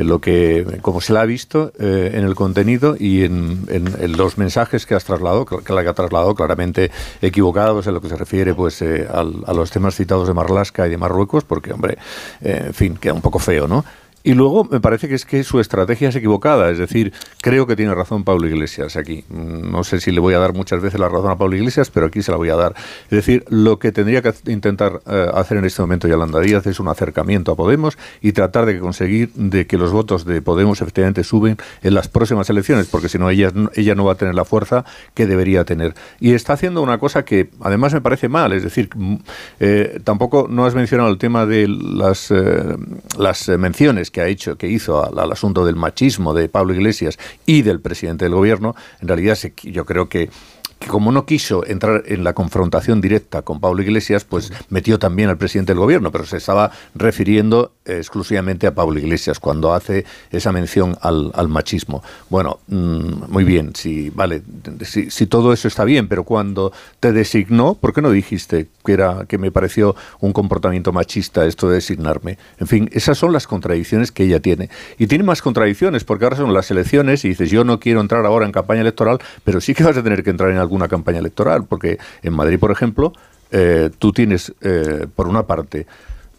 Speaker 6: lo que, como se la ha visto, eh, en el contenido y en, en- los mensajes que has trasladado, que, la que ha trasladado claramente equivocados en lo que se refiere pues eh, al- a los temas citados de Marlaska y de Marruecos, porque, hombre, eh, en fin, queda un poco feo, ¿no? Y luego me parece que es que su estrategia es equivocada. Es decir, creo que tiene razón Pablo Iglesias aquí. Mm, No sé si le voy a dar muchas veces la razón a Pablo Iglesias, pero aquí se la voy a dar. Es decir, lo que tendría que intentar eh, hacer en este momento Yolanda Díaz es un acercamiento a Podemos y tratar de conseguir de que los votos de Podemos efectivamente suben en las próximas elecciones, porque si no ella, ella no va a tener la fuerza que debería tener. Y está haciendo una cosa que además me parece mal. Es decir, mm, eh, tampoco no has mencionado el tema de las, eh, las menciones que ha hecho, que hizo al, al asunto del machismo de Pablo Iglesias y del presidente del gobierno. En realidad, se- yo creo que que como no quiso entrar en la confrontación directa con Pablo Iglesias, pues metió también al presidente del gobierno, pero se estaba refiriendo exclusivamente a Pablo Iglesias cuando hace esa mención al, machismo. Bueno, mm, muy bien, si vale, si, si todo eso está bien, pero cuando te designó, ¿por qué no dijiste que era que me pareció un comportamiento machista esto de designarme? En fin, esas son las contradicciones que ella tiene. Y tiene más contradicciones porque ahora son las elecciones y dices, yo no quiero entrar ahora en campaña electoral, pero sí que vas a tener que entrar en alguna campaña electoral, porque en Madrid, por ejemplo, eh, tú tienes, eh, por una parte,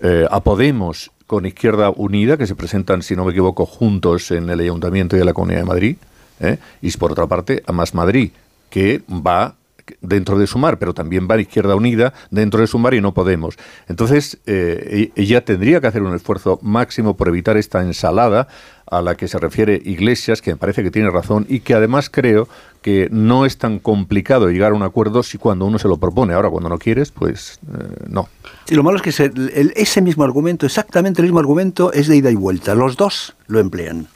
Speaker 6: eh, a Podemos con Izquierda Unida, que se presentan, si no me equivoco, juntos en el Ayuntamiento y en la Comunidad de Madrid, ¿eh? y por otra parte, a Más Madrid, que va dentro de Sumar, pero también va a Izquierda Unida dentro de Sumar y no Podemos. Entonces, eh, e- ella tendría que hacer un esfuerzo máximo por evitar esta ensalada a la que se refiere Iglesias, que me parece que tiene razón y que además creo que no es tan complicado llegar a un acuerdo si cuando uno se lo propone. Ahora, cuando no quieres, pues eh, no.
Speaker 10: Y lo malo es que ese mismo argumento, exactamente el mismo argumento, es de ida y vuelta. Los dos lo emplean.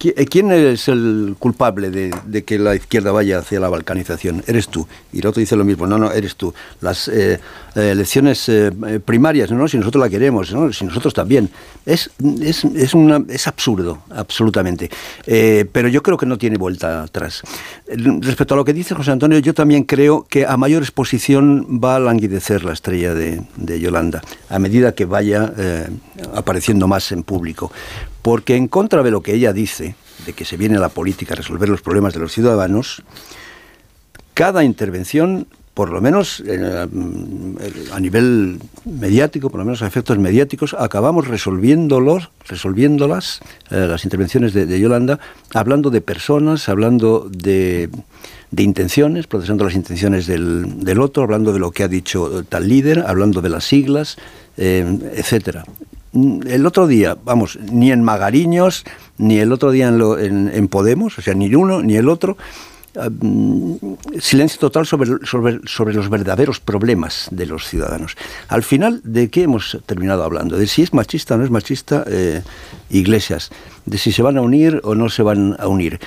Speaker 10: ¿Qui- eh, ¿Quién es el culpable de, que la izquierda vaya hacia la balcanización? Eres tú. Y el otro dice lo mismo. No, no, eres tú. Las eh, eh, elecciones eh, primarias, no, si nosotros la queremos, ¿no? si nosotros también. Es, es, es, una- es absurdo, absolutamente. Pero yo creo que no tiene vuelta atrás. Respecto a lo que dice José Antonio, yo también creo que a mayor exposición va a languidecer la estrella de, de Yolanda, a medida que vaya apareciendo más en público. Porque en contra de lo que ella dice, de que se viene la política a resolver los problemas de los ciudadanos, cada intervención, por lo menos eh, a nivel mediático, por lo menos a efectos mediáticos, acabamos resolviéndolos, resolviéndolas, eh, las intervenciones de, Yolanda, hablando de personas, hablando de, intenciones, procesando las intenciones del, otro, hablando de lo que ha dicho tal líder, hablando de las siglas, eh, etcétera. Mm, El otro día, vamos, ni en Magariños, ni el otro día en, lo- en- Podemos, o sea, ni uno ni el otro, ah, mm, silencio total sobre, sobre, sobre los verdaderos problemas de los ciudadanos. Al final, ¿de qué hemos terminado hablando? De si es machista o no es machista eh, Iglesias, de si se van a unir o no se van a unir.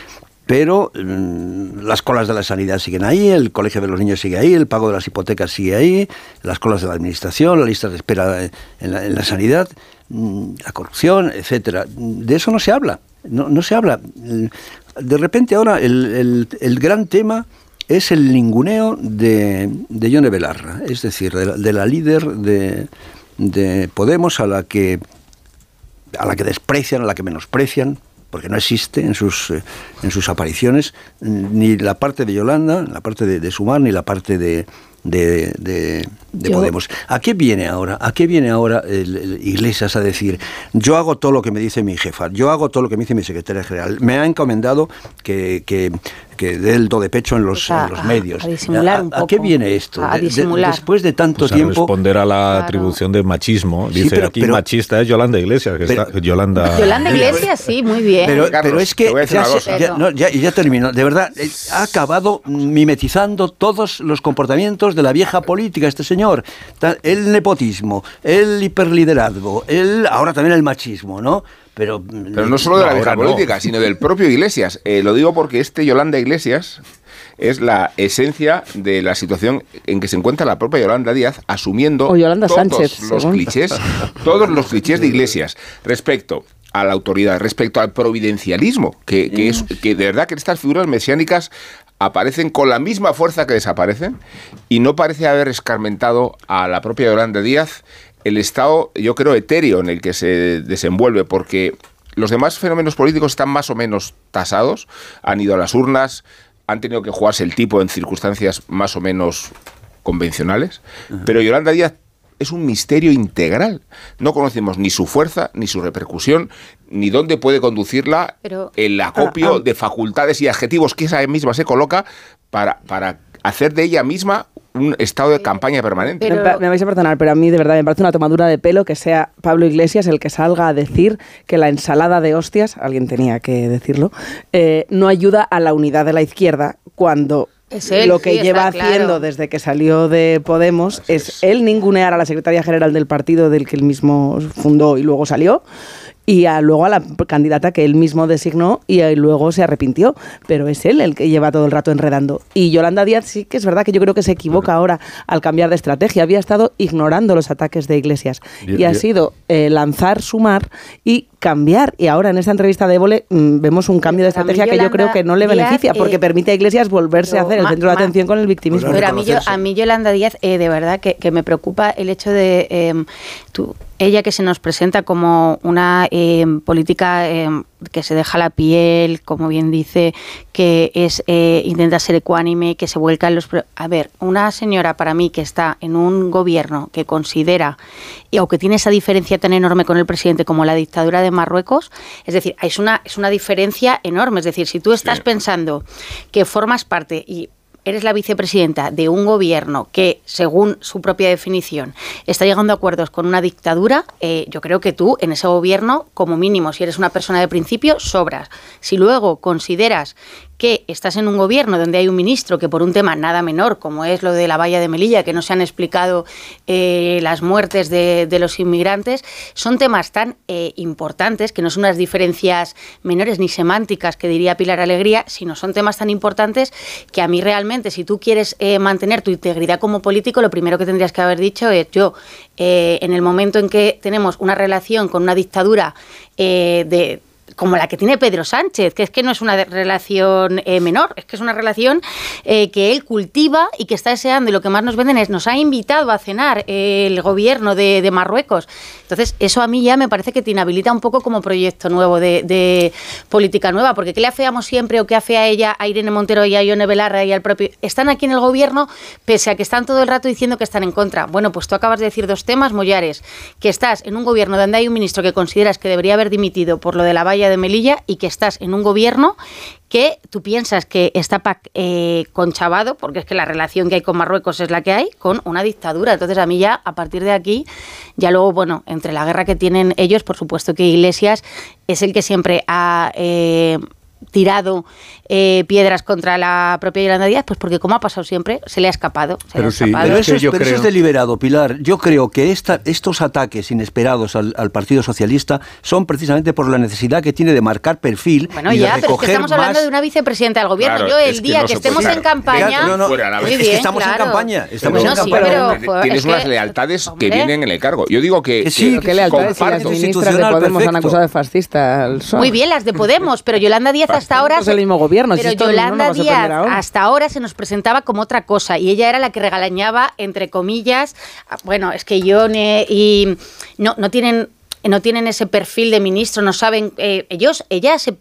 Speaker 10: Pero mm, las colas de la sanidad siguen ahí, el colegio de los niños sigue ahí, el pago de las hipotecas sigue ahí, las colas de la administración, la lista de espera en la, en la sanidad, mm, la corrupción, etcétera. De eso no se habla, no, se habla. De repente ahora el, el- el gran tema es el ninguneo de, de Yone Belarra, es decir, de la, de la líder de, de Podemos a la que a la que desprecian, a la que menosprecian, porque no existe en sus, eh, en sus apariciones ni la parte de Yolanda, la parte de, de Sumar, ni la parte de- de
Speaker 7: Yo-
Speaker 10: Podemos. ¿A qué viene ahora? ¿A qué viene ahora el- el Iglesias a decir, yo hago todo lo que me dice mi jefa, yo hago todo lo que me dice mi secretaria general, me ha encomendado que, que, que dé el do de pecho en los,
Speaker 11: Pues a-
Speaker 10: en los
Speaker 11: a-
Speaker 10: medios?
Speaker 11: a disimular un
Speaker 10: ¿A qué viene esto?
Speaker 11: A
Speaker 10: De- de-
Speaker 11: disimular.
Speaker 10: después de tanto
Speaker 1: Pues a
Speaker 10: tiempo...
Speaker 1: responder a la
Speaker 11: Claro.
Speaker 1: atribución de machismo.
Speaker 10: Sí,
Speaker 1: Dice
Speaker 10: pero-
Speaker 1: aquí
Speaker 10: pero-
Speaker 1: machista es Yolanda Iglesias, que
Speaker 10: Pero-
Speaker 1: está Yolanda. *laughs*
Speaker 11: Yolanda Iglesias, sí, muy bien.
Speaker 10: Pero,
Speaker 9: Carlos,
Speaker 10: pero es que ya,
Speaker 9: una
Speaker 10: se-
Speaker 9: cosa.
Speaker 10: ya- no, ya- y ya termino. De verdad, eh, ha acabado mimetizando todos los comportamientos de la vieja política, este señor. Ta- El nepotismo, el hiperliderazgo, el, ahora también el machismo, ¿no? Pero,
Speaker 9: Pero no solo de la vieja
Speaker 1: no.
Speaker 9: política, sino del propio Iglesias. Eh, lo digo porque este Yolanda Iglesias es la esencia de la situación en que se encuentra la propia Yolanda Díaz asumiendo
Speaker 7: O Yolanda
Speaker 9: todos
Speaker 7: Sánchez,
Speaker 9: los
Speaker 7: según.
Speaker 9: clichés, todos los clichés de Iglesias respecto a la autoridad, respecto al providencialismo, que, que es que de verdad que estas figuras mesiánicas aparecen con la misma fuerza que desaparecen y no parece haber escarmentado a la propia Yolanda Díaz el estado, yo creo, etéreo en el que se desenvuelve, porque los demás fenómenos políticos están más o menos tasados, han ido a las urnas, han tenido que jugarse el tipo en circunstancias más o menos convencionales, pero Yolanda Díaz es un misterio integral. No conocemos ni su fuerza, ni su repercusión, ni dónde puede conducirla
Speaker 11: Pero-
Speaker 9: el acopio
Speaker 7: Ah, ah.
Speaker 9: de facultades y adjetivos que esa misma se coloca para, para hacer de ella misma un estado de campaña permanente.
Speaker 7: Me, pa- me vais a perdonar, pero a mí de verdad me parece una tomadura de pelo que sea Pablo Iglesias el que salga a decir que la ensalada de hostias, alguien tenía que decirlo, eh, no ayuda a la unidad de la izquierda cuando
Speaker 11: Es él,
Speaker 7: lo que
Speaker 11: sí,
Speaker 7: lleva
Speaker 11: claro.
Speaker 7: haciendo desde que salió de Podemos es él ningunear a la secretaria general del partido del que él mismo fundó y luego salió y a- luego a la candidata que él mismo designó y eh, luego se arrepintió. Pero es él el que lleva todo el rato enredando. Y Yolanda Díaz sí que es verdad que yo creo que se equivoca ahora al cambiar de estrategia. Había estado ignorando los ataques de Iglesias y ha sido eh, lanzar, sumar y cambiar. Y ahora en esta entrevista de Évole mm, vemos un cambio de estrategia que yo creo que no le
Speaker 11: Díaz,
Speaker 7: beneficia porque
Speaker 11: eh,
Speaker 7: permite a Iglesias volverse a hacer el centro de atención con el victimismo.
Speaker 11: Pero a mí, yo, a mí Yolanda Díaz, eh, de verdad, que, que me preocupa el hecho de eh, tú- ella que se nos presenta como una eh, política eh, que se deja la piel, como bien dice, que es eh, intenta ser ecuánime, que se vuelca en los... A ver, una señora para mí que está en un gobierno que considera, y aunque tiene esa diferencia tan enorme con el presidente como la dictadura de Marruecos, es decir, es una, es una diferencia enorme. Es decir, si tú estás pensando que formas parte y eres la vicepresidenta de un gobierno que, según su propia definición, está llegando a acuerdos con una dictadura, eh, yo creo que tú en ese gobierno, como mínimo, si eres una persona de principio, sobras. Si luego consideras que estás en un gobierno donde hay un ministro que por un tema nada menor, como es lo de la valla de Melilla, que no se han explicado eh, las muertes de, los inmigrantes, son temas tan eh, importantes que no son unas diferencias menores ni semánticas que diría Pilar Alegría, sino son temas tan importantes que a mí realmente, si tú quieres eh, mantener tu integridad como político, lo primero que tendrías que haber dicho es yo, eh, en el momento en que tenemos una relación con una dictadura de como la que tiene Pedro Sánchez, que es que no es una relación eh, menor, es que es una relación eh, que él cultiva y que está deseando. Y lo que más nos venden es, nos ha invitado a cenar eh, el gobierno de, Marruecos. Entonces, eso a mí ya me parece que te inhabilita un poco como proyecto nuevo de, de política nueva, porque ¿qué le afeamos siempre o qué afea ella a Irene Montero y a Ione Belarra y al propio... Están aquí en el gobierno pese a que están todo el rato diciendo que están en contra. Bueno, pues tú acabas de decir dos temas, Mollares, que estás en un gobierno donde hay un ministro que consideras que debería haber dimitido por lo de la valla de Melilla y que estás en un gobierno que tú piensas que está eh, conchavado, porque es que la relación que hay con Marruecos es la que hay, con una dictadura. Entonces a mí ya, a partir de aquí, ya luego, bueno, entre la guerra que tienen ellos, por supuesto que Iglesias es el que siempre ha... eh, tirado eh, piedras contra la propia Yolanda Díaz, pues porque como ha pasado siempre, se le ha escapado. se le
Speaker 6: Pero
Speaker 11: ha
Speaker 6: sí,
Speaker 11: escapado.
Speaker 10: Pero eso, es,
Speaker 6: yo
Speaker 10: pero eso
Speaker 6: creo-
Speaker 10: es deliberado, Pilar. Yo creo que esta, estos ataques inesperados al, al Partido Socialista son precisamente por la necesidad que tiene de marcar perfil
Speaker 11: Bueno,
Speaker 10: y de
Speaker 11: ya, pero es que estamos hablando
Speaker 10: más-
Speaker 11: de una vicepresidenta del gobierno.
Speaker 9: Claro,
Speaker 11: Yo el
Speaker 9: es que
Speaker 11: día
Speaker 9: no
Speaker 11: que estemos en campaña...
Speaker 9: No.
Speaker 10: Es que
Speaker 11: bien,
Speaker 10: estamos en campaña, estamos
Speaker 11: Bueno,
Speaker 10: en
Speaker 11: sí,
Speaker 10: campaña.
Speaker 11: pero,
Speaker 9: Tienes
Speaker 11: es
Speaker 9: unas
Speaker 11: que-
Speaker 9: lealtades que vienen en el cargo. Yo digo que,
Speaker 10: sí,
Speaker 9: que
Speaker 10: que
Speaker 7: ¿Qué lealtades si las ministras de Podemos han acusado de fascista al?
Speaker 11: Muy bien, las de Podemos, pero Yolanda Díaz hasta ahora...
Speaker 7: Es el mismo gobierno,
Speaker 11: Pero Yolanda Díaz
Speaker 7: ahora.
Speaker 11: hasta ahora se nos presentaba como otra cosa y ella era la que regalañaba, entre comillas, a- bueno, es que Ione y no, no tienen no tienen ese perfil de ministro, no saben, eh, ellos, ella se-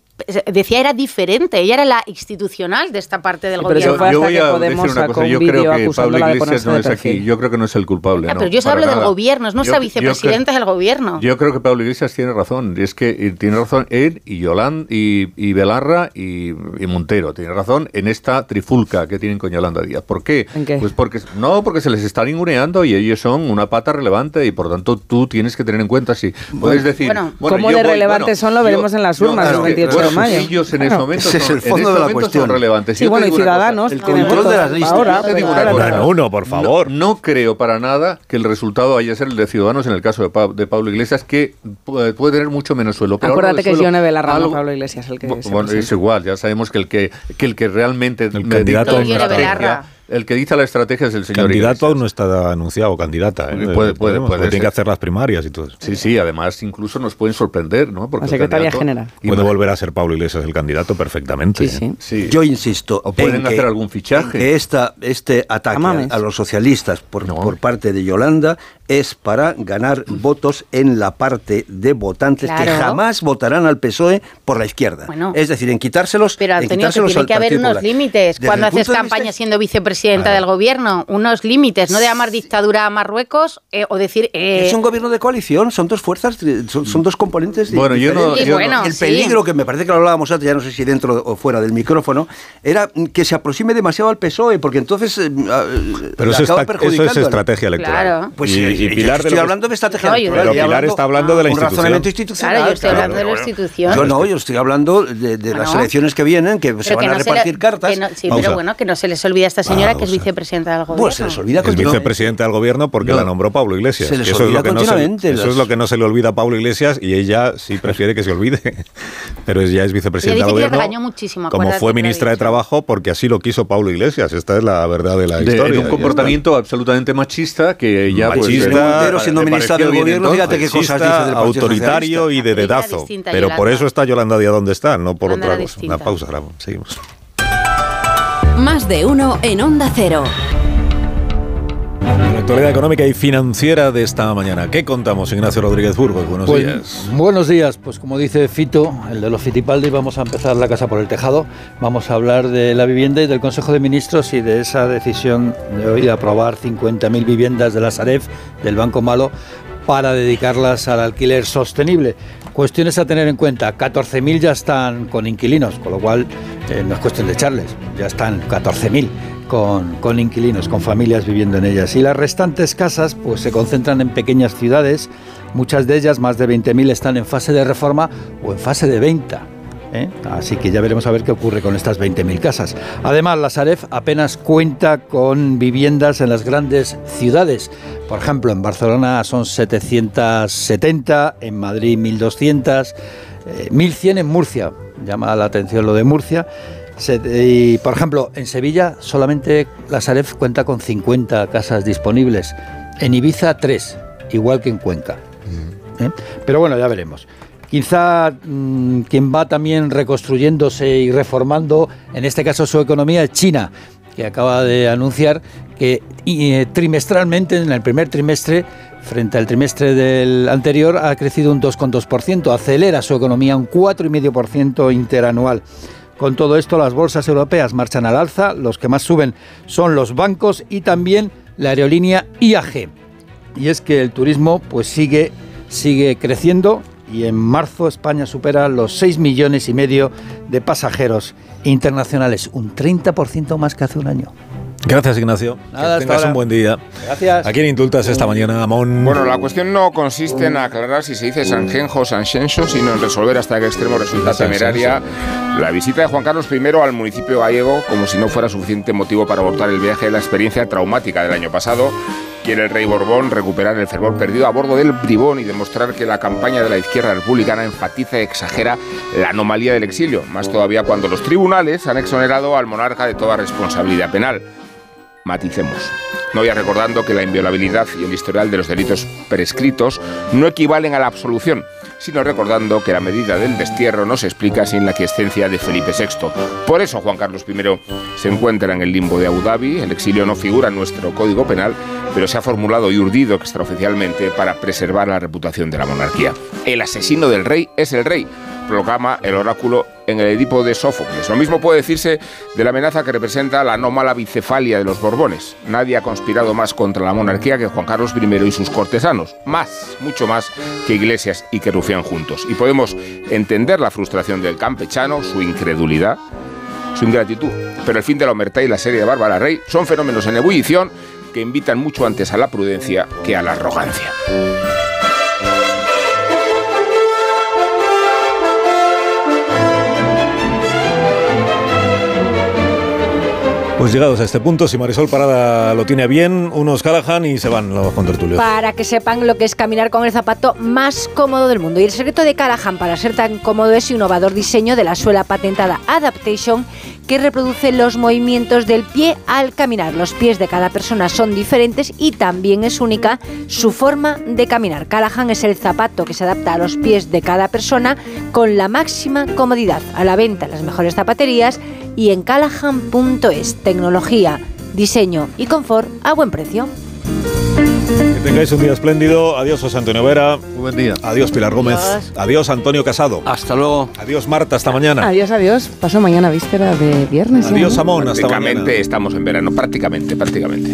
Speaker 11: decía era diferente, ella era la institucional de esta parte del
Speaker 7: Sí, pero eso
Speaker 11: gobierno.
Speaker 7: hasta
Speaker 6: yo voy a
Speaker 7: Podemos
Speaker 6: decir una cosa. Yo creo que Pablo Iglesias no es aquí. Yo creo que no es el culpable.
Speaker 11: Ah,
Speaker 6: no,
Speaker 11: pero yo os
Speaker 6: para
Speaker 11: hablo del gobierno, es nuestra
Speaker 6: Yo- yo
Speaker 11: vicepresidenta del gobierno.
Speaker 6: Yo creo que Pablo Iglesias tiene razón. Y es que y tiene razón él y Yolanda y, y Belarra y, y Montero. Tiene razón en esta trifulca que tienen con Yolanda Díaz. ¿Por qué? Pues porque no, porque se les está ninguneando y ellos son una pata relevante y por tanto tú tienes que tener en cuenta si puedes decir.
Speaker 11: bueno,
Speaker 7: ¿Cómo
Speaker 6: yo
Speaker 7: de
Speaker 6: voy-
Speaker 7: relevantes son? Lo veremos en las urnas
Speaker 6: claro,
Speaker 7: el 28 de
Speaker 6: bueno,
Speaker 7: mayo.
Speaker 6: Ellos en
Speaker 7: Claro.
Speaker 6: ese momento
Speaker 10: Ese es el fondo
Speaker 6: en
Speaker 10: de la cuestión.
Speaker 6: son relevantes.
Speaker 7: Sí,
Speaker 6: Yo te
Speaker 7: bueno, y
Speaker 6: cosa,
Speaker 7: Ciudadanos.
Speaker 10: el control de las listas.
Speaker 7: Ahora.
Speaker 1: Bueno, uno, por favor.
Speaker 6: No, no creo para nada que el resultado vaya a ser el de Ciudadanos en el caso de, Pa- de Pablo Iglesias, que puede, puede tener mucho menos suelo. Pero
Speaker 7: Acuérdate que Yone Belarra, no
Speaker 6: algo-
Speaker 7: Pablo Iglesias el que
Speaker 6: Bueno, es igual, ya sabemos que el que, que, el que realmente
Speaker 1: El candidato
Speaker 6: dicta
Speaker 1: en.
Speaker 6: El que dice la estrategia es el señor
Speaker 1: Candidato aún no está anunciado, candidata. ¿eh?
Speaker 6: Puede, puede,
Speaker 1: Tiene que hacer las primarias y todo eso.
Speaker 6: Sí, sí, además incluso nos pueden sorprender, ¿no? Porque
Speaker 7: La
Speaker 6: candidato-
Speaker 7: General.
Speaker 1: Puede volver a ser Pablo Iglesias el candidato perfectamente. ¿eh?
Speaker 6: Sí.
Speaker 10: Yo insisto.
Speaker 6: O pueden
Speaker 10: en
Speaker 6: hacer
Speaker 10: que-
Speaker 6: algún fichaje.
Speaker 10: en que esta, este ataque a,
Speaker 7: Amames.
Speaker 10: a los socialistas por, por parte de Yolanda es para ganar votos en la parte de votantes que jamás votarán al PSOE por la izquierda.
Speaker 11: Bueno.
Speaker 10: es decir, en quitárselos.
Speaker 11: Pero
Speaker 10: en
Speaker 11: Antonio, que
Speaker 10: quitárselos
Speaker 11: tiene
Speaker 10: al
Speaker 11: que haber unos límites cuando haces
Speaker 10: punto de vista-
Speaker 11: campaña siendo vicepresidenta del gobierno. Unos límites, no de llamar dictadura a Marruecos eh, o decir... eh,
Speaker 10: Es un gobierno de coalición, son dos fuerzas, son, son dos componentes.
Speaker 6: Bueno, yo no-
Speaker 10: el
Speaker 11: sí.
Speaker 10: peligro, que me parece que lo hablábamos antes, ya no sé si dentro o fuera del micrófono, era que se aproxime demasiado al PSOE, porque entonces. eh, ah,
Speaker 1: Pero eso,
Speaker 10: acaba
Speaker 1: está- eso es estrategia electoral.
Speaker 11: Claro.
Speaker 10: Pues
Speaker 1: y, y de
Speaker 10: estoy
Speaker 1: lo
Speaker 10: hablando de estrategia
Speaker 11: No,
Speaker 10: electoral.
Speaker 1: Pero Pilar está hablando de la
Speaker 10: un
Speaker 1: institución.
Speaker 10: razonamiento institucional.
Speaker 11: Claro, yo estoy
Speaker 10: claro.
Speaker 11: hablando de la institución.
Speaker 10: Yo no, yo estoy hablando de, de las elecciones que vienen, que se van
Speaker 11: que
Speaker 10: a
Speaker 11: no se le-
Speaker 10: repartir cartas.
Speaker 11: que no- sí,
Speaker 1: Pausa.
Speaker 11: pero bueno, que no se les olvide a esta señora que es vicepresidenta del gobierno.
Speaker 10: Pues se les olvida
Speaker 1: Es vicepresidenta del gobierno porque
Speaker 10: No.
Speaker 1: la nombró Pablo Iglesias.
Speaker 10: Se les
Speaker 1: Eso es,
Speaker 10: olvida
Speaker 1: lo que no se,
Speaker 10: continuamente
Speaker 1: eso
Speaker 10: las-
Speaker 1: es lo que no se le olvida a Pablo Iglesias y ella sí prefiere que se olvide. *laughs* Pero ella es vicepresidenta del
Speaker 11: que le
Speaker 1: gobierno.
Speaker 11: regañó muchísimo.
Speaker 1: Como fue
Speaker 11: que
Speaker 1: ministra de. Trabajo porque así lo quiso Pablo Iglesias. Esta es la verdad de la
Speaker 6: De,
Speaker 1: historia.
Speaker 6: un comportamiento absolutamente machista que ya pues,
Speaker 1: Machista,
Speaker 10: Montero siendo ministra del gobierno, fíjate qué cosas dice del
Speaker 1: autoritario y de dedazo. Pero por eso está Yolanda Díaz donde está, no por otra cosa. Una pausa, seguimos.
Speaker 3: Más de uno en Onda Cero.
Speaker 1: La actualidad económica y financiera de esta mañana. ¿Qué contamos, Ignacio Rodríguez Burgos? Buenos
Speaker 14: Pues,
Speaker 1: días.
Speaker 14: Buenos días, pues como dice Fito, el de los Fitipaldi, vamos a empezar la casa por el tejado. Vamos a hablar de la vivienda y del Consejo de Ministros y de esa decisión de hoy de aprobar 50.000 viviendas de la Sareb, del Banco Malo, para dedicarlas al alquiler sostenible. Cuestiones a tener en cuenta, 14.000 ya están con inquilinos, con lo cual eh, no es cuestión de echarles, ya están 14.000 con, con inquilinos, con familias viviendo en ellas. Y las restantes casas pues se concentran en pequeñas ciudades, muchas de ellas, más de 20.000, están en fase de reforma o en fase de venta. ¿Eh? Así que ya veremos a ver qué ocurre con estas 20.000 casas. Además, la Sareb apenas cuenta con viviendas en las grandes ciudades. Por ejemplo, en Barcelona son 770, en Madrid 1.200, eh, 1.100 en Murcia. Llama la atención lo de Murcia. Se- y, por ejemplo, en Sevilla solamente la Sareb cuenta con 50 casas disponibles. En Ibiza 3, igual que en Cuenca. ¿eh? Pero bueno, ya veremos. Quizá mm, quien va también reconstruyéndose y reformando, en este caso su economía, es China, que acaba de anunciar que eh, trimestralmente, en el primer trimestre, frente al trimestre del anterior, ha crecido un 2,2%, acelera su economía un 4,5% interanual. Con todo esto, las bolsas europeas marchan al alza, los que más suben son los bancos y también la aerolínea IAG. Y es que el turismo pues sigue, sigue creciendo y en marzo España supera los 6 millones y medio de pasajeros internacionales, un 30% más que hace un año.
Speaker 1: Gracias, Ignacio.
Speaker 14: Nada,
Speaker 1: que tengas
Speaker 14: ahora.
Speaker 1: un buen día.
Speaker 14: Gracias.
Speaker 1: ¿A quién indultas esta mañana, Amón?
Speaker 9: Bueno, la cuestión no consiste en aclarar si se dice Sanjenjo o Sanxenxo, sino en resolver hasta qué extremo resulta temeraria la visita de Juan Carlos I al municipio gallego, como si no fuera suficiente motivo para abortar el viaje de la experiencia traumática del año pasado. Quiere el rey Borbón recuperar el fervor perdido a bordo del bribón y demostrar que la campaña de la izquierda republicana enfatiza y exagera la anomalía del exilio, más todavía cuando los tribunales han exonerado al monarca de toda responsabilidad penal. Maticemos. No voy recordando que la inviolabilidad y el historial de los delitos prescritos no equivalen a la absolución, sino recordando que la medida del destierro no se explica sin la quiescencia de Felipe VI. Por eso Juan Carlos I se encuentra en el limbo de Abu Dhabi, el exilio no figura en nuestro código penal, pero se ha formulado y urdido extraoficialmente para preservar la reputación de la monarquía. El asesino del rey es el rey, proclama el oráculo en el Edipo de Sófocles. Lo mismo puede decirse de la amenaza que representa la anómala bicefalia de los Borbones. Nadie ha conspirado más contra la monarquía que Juan Carlos I y sus cortesanos. Más, mucho más que Iglesias y que Rufián juntos. Y podemos entender la frustración del campechano, su incredulidad, su ingratitud. Pero el fin de la omertá y la serie de Bárbara Rey son fenómenos en ebullición que invitan mucho antes a la prudencia que a la arrogancia.
Speaker 1: Pues llegados a este punto, si Marisol Parada lo tiene bien, unos Callahan y se van los contertulios.
Speaker 5: Para que sepan lo que es caminar con el zapato más cómodo del mundo. Y el secreto de Callahan para ser tan cómodo es su innovador diseño de la suela patentada Adaptation que reproduce los movimientos del pie al caminar. Los pies de cada persona son diferentes y también es única su forma de caminar. Callahan es el zapato que se adapta a los pies de cada persona con la máxima comodidad. A la venta en las mejores zapaterías y en callahan.es. Tecnología, diseño y confort a buen precio.
Speaker 1: Que tengáis un día espléndido. Adiós, José Antonio Vera.
Speaker 6: Buen día.
Speaker 1: Adiós, Pilar Gómez.
Speaker 5: Adiós.
Speaker 1: Adiós, Antonio Casado.
Speaker 10: Hasta luego.
Speaker 1: Adiós, Marta. Hasta mañana.
Speaker 7: Adiós, adiós. Paso mañana víspera de viernes.
Speaker 1: Adiós, Amón. Hasta mañana.
Speaker 9: Prácticamente estamos en verano, prácticamente, prácticamente.